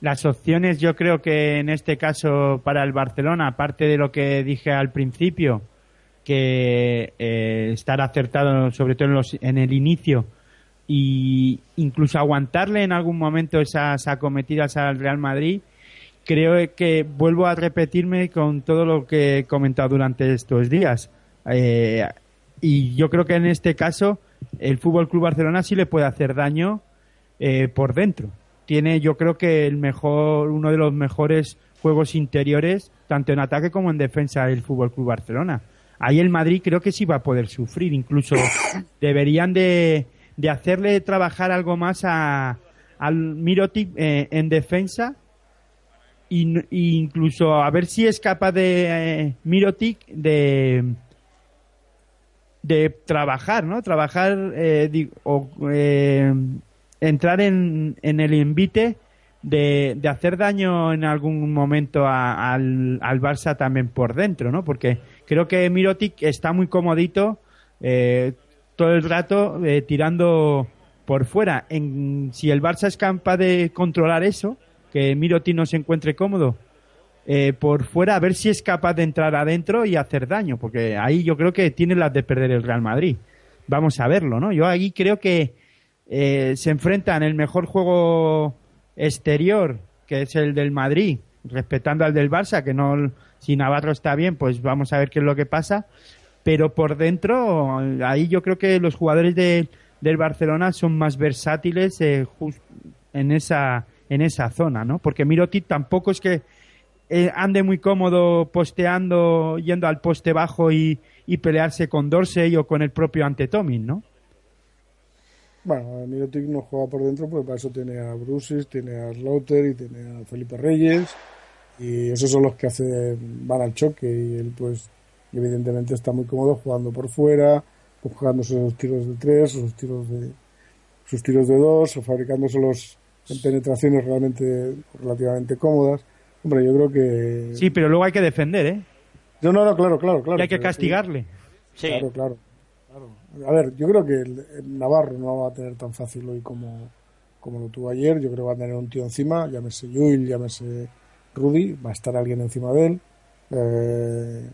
Las opciones yo creo que en este caso para el Barcelona, aparte de lo que dije al principio, que eh, estar acertado sobre todo en, los, en el inicio y incluso aguantarle en algún momento esas acometidas al Real Madrid, creo que vuelvo a repetirme con todo lo que he comentado durante estos días. Eh, y yo creo que en este caso el Fútbol Club Barcelona sí le puede hacer daño eh, por dentro. Tiene, yo creo que el mejor, uno de los mejores juegos interiores, tanto en ataque como en defensa del Fútbol Club Barcelona. Ahí el Madrid creo que sí va a poder sufrir. Incluso deberían de, de hacerle trabajar algo más a, al Mirotic eh, en defensa y, incluso a ver si es capaz de eh, Mirotic de de trabajar, ¿no? Trabajar eh, di- o eh, entrar en, en el invite de, de hacer daño en algún momento a- al, al Barça también por dentro, ¿no? Porque creo que Mirotic está muy comodito eh, todo el rato eh, tirando por fuera. En, si el Barça es capaz de controlar eso, que Mirotic no se encuentre cómodo eh, por fuera, a ver si es capaz de entrar adentro y hacer daño, porque ahí yo creo que tiene las de perder el Real Madrid. Vamos a verlo, ¿no? Yo ahí creo que eh, se enfrentan el mejor juego exterior, que es el del Madrid, respetando al del Barça, que no, si Navarro está bien, pues vamos a ver qué es lo que pasa. Pero por dentro, ahí yo creo que los jugadores de, del Barcelona son más versátiles eh, en esa en esa zona, ¿no? Porque Mirotic tampoco es que eh, ande muy cómodo posteando, yendo al poste bajo y, y pelearse con Dorsey o con el propio Antetomin, ¿no? Bueno, Mirotic no juega por dentro, pues para eso tiene a Brusis, tiene a Slaughter y tiene a Felipe Reyes. Y esos son los que hacen, van al choque. Y él, pues, evidentemente está muy cómodo jugando por fuera, jugándose sus tiros de tres, sus tiros de, sus tiros de dos, o fabricándose los en penetraciones realmente relativamente cómodas. Hombre, yo creo que. Sí, pero luego hay que defender, ¿eh? No, no, no, claro, claro, claro. Y hay que pero sí. castigarle. Claro, claro, claro. A ver, yo creo que el, el Navarro no va a tener tan fácil hoy como, como lo tuvo ayer. Yo creo que va a tener un tío encima, llámese Llull, llámese Rudy, va a estar alguien encima de él. Eh,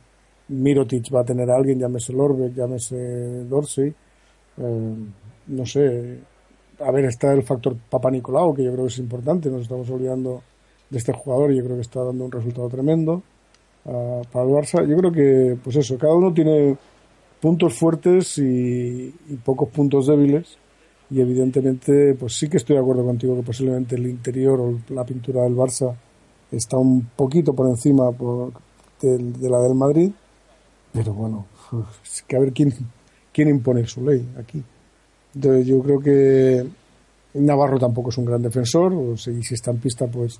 Mirotic va a tener a alguien, llámese Lorbeck, llámese Dorsey. Eh, no sé. A ver, está el factor Papa Nicolau, que yo creo que es importante. Nos estamos olvidando de este jugador y yo creo que está dando un resultado tremendo ah, para el Barça. Yo creo que, pues eso, cada uno tiene puntos fuertes y, pocos puntos débiles. Y evidentemente, pues sí que estoy de acuerdo contigo que posiblemente el interior o la pintura del Barça está un poquito por encima de, la del Madrid. Pero bueno, es que a ver quién, quién impone su ley aquí. Entonces yo creo que Navarro tampoco es un gran defensor, o si, si está en pista pues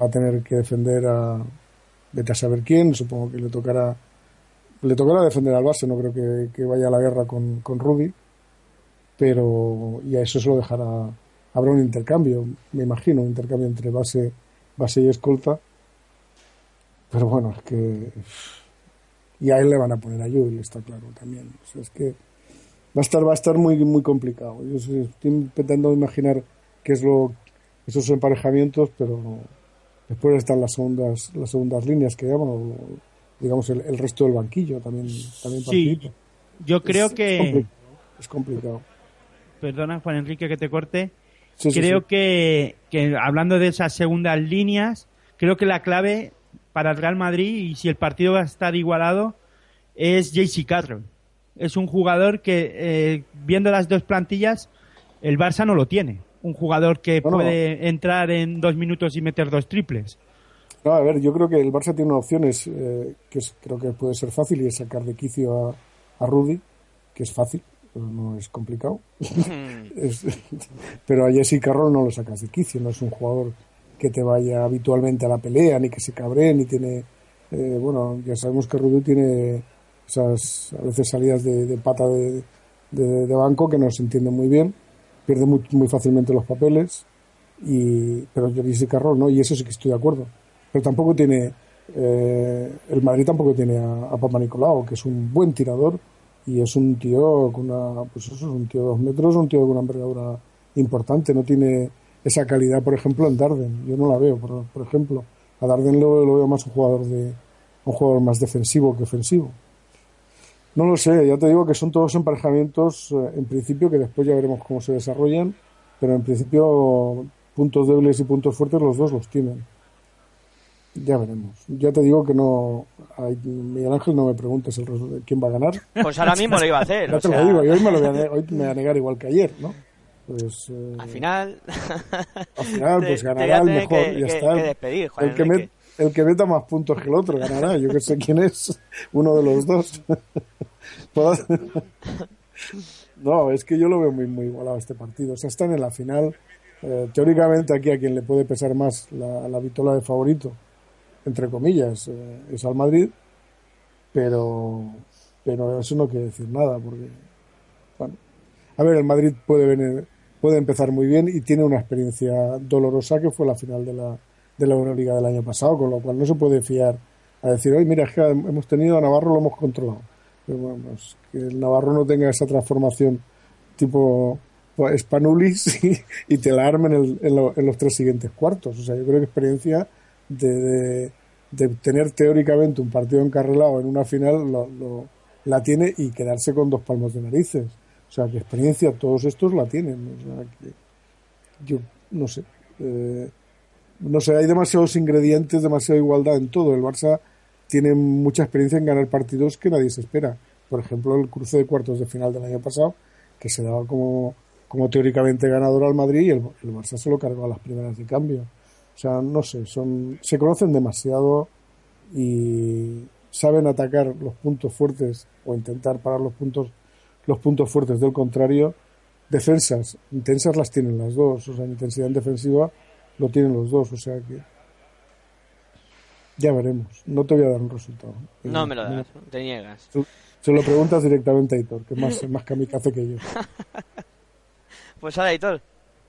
va a tener que defender a vete a saber quién, supongo que le tocará le tocará defender al base, no creo que, que vaya a la guerra con, con Rudy, pero y a eso se lo dejará habrá un intercambio, me imagino, un intercambio entre base, base y escolta. Pero bueno, es que. Y a él le van a poner a Joel, está claro también. O sea, es que va a estar, va a estar muy, muy complicado. Yo estoy intentando imaginar qué es lo. esos emparejamientos, pero después están las segundas, las segundas líneas que llaman, o, digamos el, el resto del banquillo también, también Sí, yo creo Es- que- Es complicado. Es complicado. Perdona, Juan Enrique, que te corte. Sí, sí, creo sí. Que, que hablando de esas segundas líneas, creo que la clave para el Real Madrid y si el partido va a estar igualado es JC Carroll. Es un jugador que, eh, viendo las dos plantillas, el Barça no lo tiene. Un jugador que No, no. puede entrar en dos minutos y meter dos triples. No, a ver, yo creo que el Barça tiene una opción es, eh, que es- creo que puede ser fácil y es sacar de quicio a, a Rudy, que es fácil, pero no es complicado. Es- pero a Jesse Carroll no lo sacas de quicio, no es un jugador que te vaya habitualmente a la pelea, ni que se cabree, ni tiene... eh, bueno, ya sabemos que Rudy tiene esas a veces salidas de, de pata de, de- banco que no se entienden muy bien, pierde muy, muy fácilmente los papeles, y, pero Jesse Carroll no, y eso sí que estoy de acuerdo. Pero tampoco tiene, eh, el Madrid tampoco tiene a, a Papa Nicolau, que es un buen tirador y es un tío con una, pues eso es un tío de dos metros, un tío con una envergadura importante, no tiene esa calidad, por ejemplo, en Darden, yo no la veo, por, por ejemplo, a Darden lo, lo veo más un jugador de, un jugador más defensivo que ofensivo. No lo sé, ya te digo que son todos emparejamientos, eh, en principio, que después ya veremos cómo se desarrollan, pero en principio puntos débiles y puntos fuertes los dos los tienen. Ya veremos. Ya te digo que no. ay, Miguel Ángel, no me preguntes el quién va a ganar. Pues ahora mismo lo iba a hacer, Ya o te sea. lo digo, y hoy me, lo voy a, ne- hoy me voy a negar igual que ayer, ¿no? Pues. eh, Al final. al final, pues ganará el mejor. que- ya que- está. que despedir, Juan el, que Enrique. met- el que meta más puntos que el otro ganará. Yo que sé quién es. Uno de los dos. No, es que yo lo veo muy, muy igualado este partido. O sea, están en la final. Eh, teóricamente, aquí a quien le puede pesar más la, la vitola de favorito, entre comillas, eh, es al Madrid. Pero, pero eso no quiere decir nada, porque. Bueno, a ver, el Madrid puede venir, puede empezar muy bien y tiene una experiencia dolorosa que fue la final de la, de la Euroliga del año pasado, con lo cual no se puede fiar a decir, oye, mira, es que hemos tenido a Navarro, lo hemos controlado. Pero bueno, pues, que el Navarro no tenga esa transformación tipo pues, Spanulis y, te la armen en, en lo- en los tres siguientes cuartos. O sea, yo creo que experiencia de, de- de tener teóricamente un partido encarrilado en una final lo- lo- la tiene y quedarse con dos palmos de narices. O sea, que experiencia todos estos la tienen. O sea, que yo no sé. eh, no sé, hay demasiados ingredientes, demasiada igualdad en todo. El Barça tiene mucha experiencia en ganar partidos que nadie se espera. Por ejemplo, el cruce de cuartos de final del año pasado, que se daba como, como teóricamente ganador al Madrid y el, el Barça se lo cargó a las primeras de cambio. O sea, no sé, son, se conocen demasiado y saben atacar los puntos fuertes o intentar parar los puntos, los puntos fuertes del contrario. Defensas intensas las tienen las dos, o sea, intensidad en defensiva lo tienen los dos, o sea que ya veremos. No te voy a dar un resultado. No me lo Mira, das, te niegas. Se lo preguntas directamente a Hitor, que es más, más kamikaze que yo. Pues ahora, Hitor,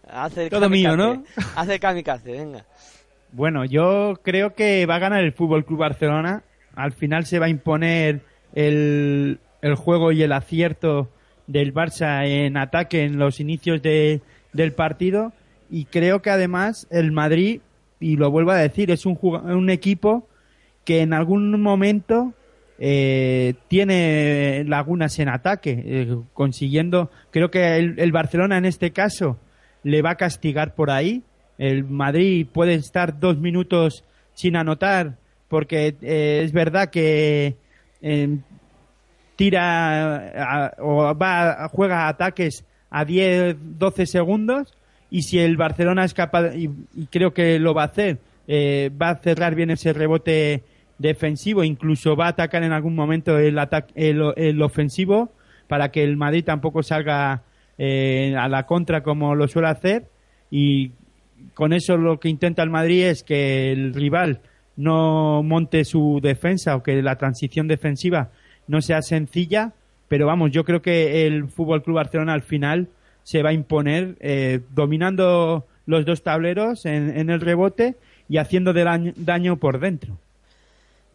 haz el Todo mío. ¿no? Haz el kamikaze, venga. Bueno, yo creo que va a ganar el Fútbol Club Barcelona. Al final se va a imponer el, el juego y el acierto del Barça en ataque en los inicios de- del partido. Y creo que además el Madrid, y lo vuelvo a decir, es un, un equipo que en algún momento eh, tiene lagunas en ataque, eh, consiguiendo, creo que el, el Barcelona en este caso le va a castigar por ahí. El Madrid puede estar dos minutos sin anotar porque eh, es verdad que tira o va, juega ataques a 10, 12 segundos y si el Barcelona es capaz, y, y creo que lo va a hacer, eh, va a cerrar bien ese rebote defensivo, incluso va a atacar en algún momento el, ataque, el, el ofensivo, para que el Madrid tampoco salga eh, a la contra como lo suele hacer y con eso lo que intenta el Madrid es que el rival no monte su defensa o que la transición defensiva no sea sencilla, pero vamos, yo creo que el Fútbol Club Barcelona al final se va a imponer eh, dominando los dos tableros en, en el rebote y haciendo de daño, por dentro.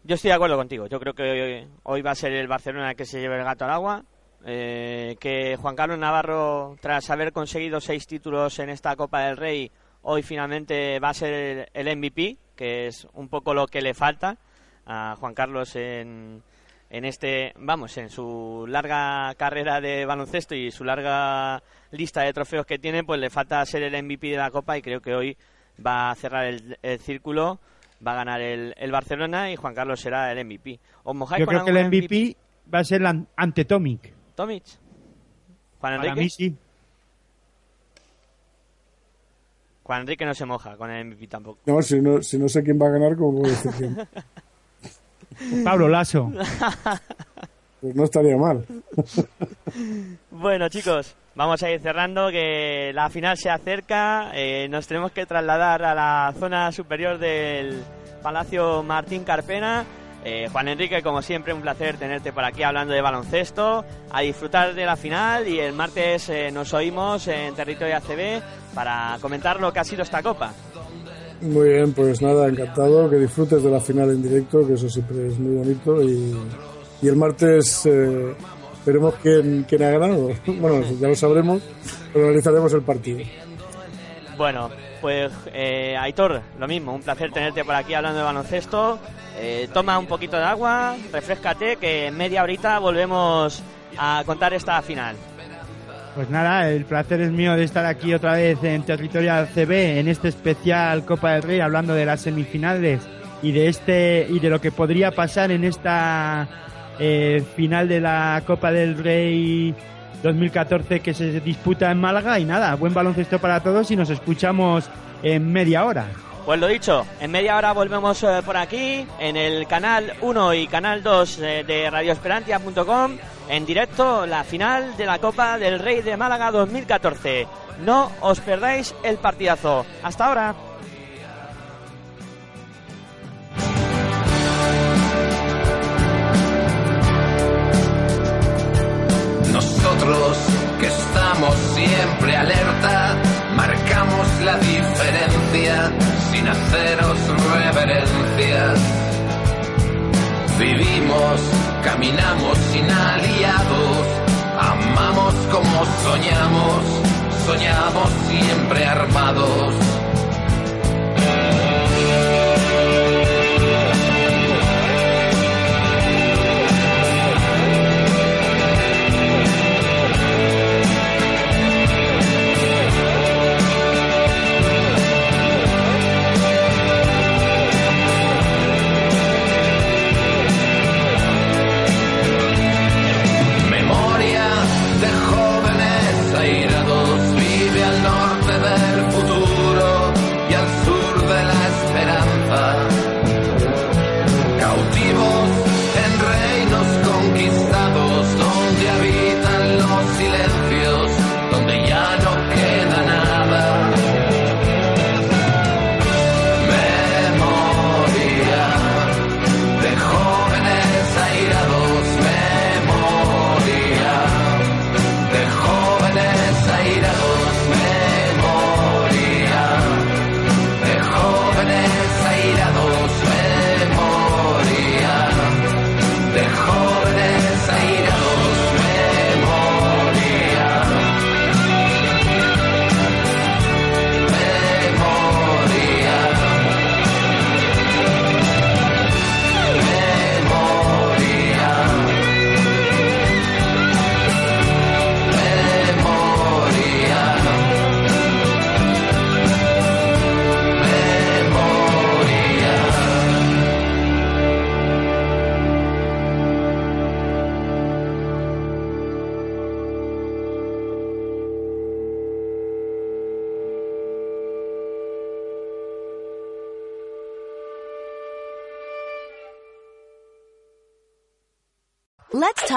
Yo estoy de acuerdo contigo. Yo creo que hoy, hoy va a ser el Barcelona el que se lleve el gato al agua. Eh, que Juan Carlos Navarro, tras haber conseguido seis títulos en esta Copa del Rey, hoy finalmente va a ser el MVP, que es un poco lo que le falta a Juan Carlos en, en este, vamos, en su larga carrera de baloncesto y su larga lista de trofeos que tiene, pues le falta ser el MVP de la Copa y creo que hoy va a cerrar el, el círculo, va a ganar el, el Barcelona y Juan Carlos será el MVP. ¿Os mojáis Yo con creo que el algún MVP va a ser ante Tomic. Tomic. Juan Para Enrique. mí sí. Juan Enrique no se moja con el MVP tampoco. No, si no, si no sé quién va a ganar, ¿cómo puedo decir quién? Pablo Lasso. Pues no estaría mal. Bueno, chicos, vamos a ir cerrando, que la final se acerca. eh, nos tenemos que trasladar a la zona superior del Palacio Martín Carpena. Eh, Juan Enrique, como siempre, un placer tenerte por aquí hablando de baloncesto, a disfrutar de la final y el martes eh, nos oímos en territorio ACB para comentar lo que ha sido esta copa. Muy bien, pues nada, encantado. Que disfrutes de la final en directo, que eso siempre es muy bonito. Y, y el martes eh, veremos quién, quién ha ganado. Bueno, ya lo sabremos, pero analizaremos el partido. Bueno, pues eh, Aitor, lo mismo, un placer tenerte por aquí hablando de baloncesto. Eh, toma un poquito de agua, refrescate, que en media horita volvemos a contar esta final. Pues nada, el placer es mío de estar aquí otra vez en Territorial CB en este especial Copa del Rey hablando de las semifinales y de este y de lo que podría pasar en esta eh, final de la Copa del Rey 2014 que se disputa en Málaga y nada, buen baloncesto para todos y nos escuchamos en media hora. Pues lo dicho, en media hora volvemos eh, por aquí, en el canal 1 y canal 2 eh, de radioesperantia.com, en directo la final de la Copa del Rey de Málaga 2014. No os perdáis el partidazo. Hasta ahora. Nosotros que estamos siempre alerta, caminamos sin aliados, amamos como soñamos, soñamos siempre armados.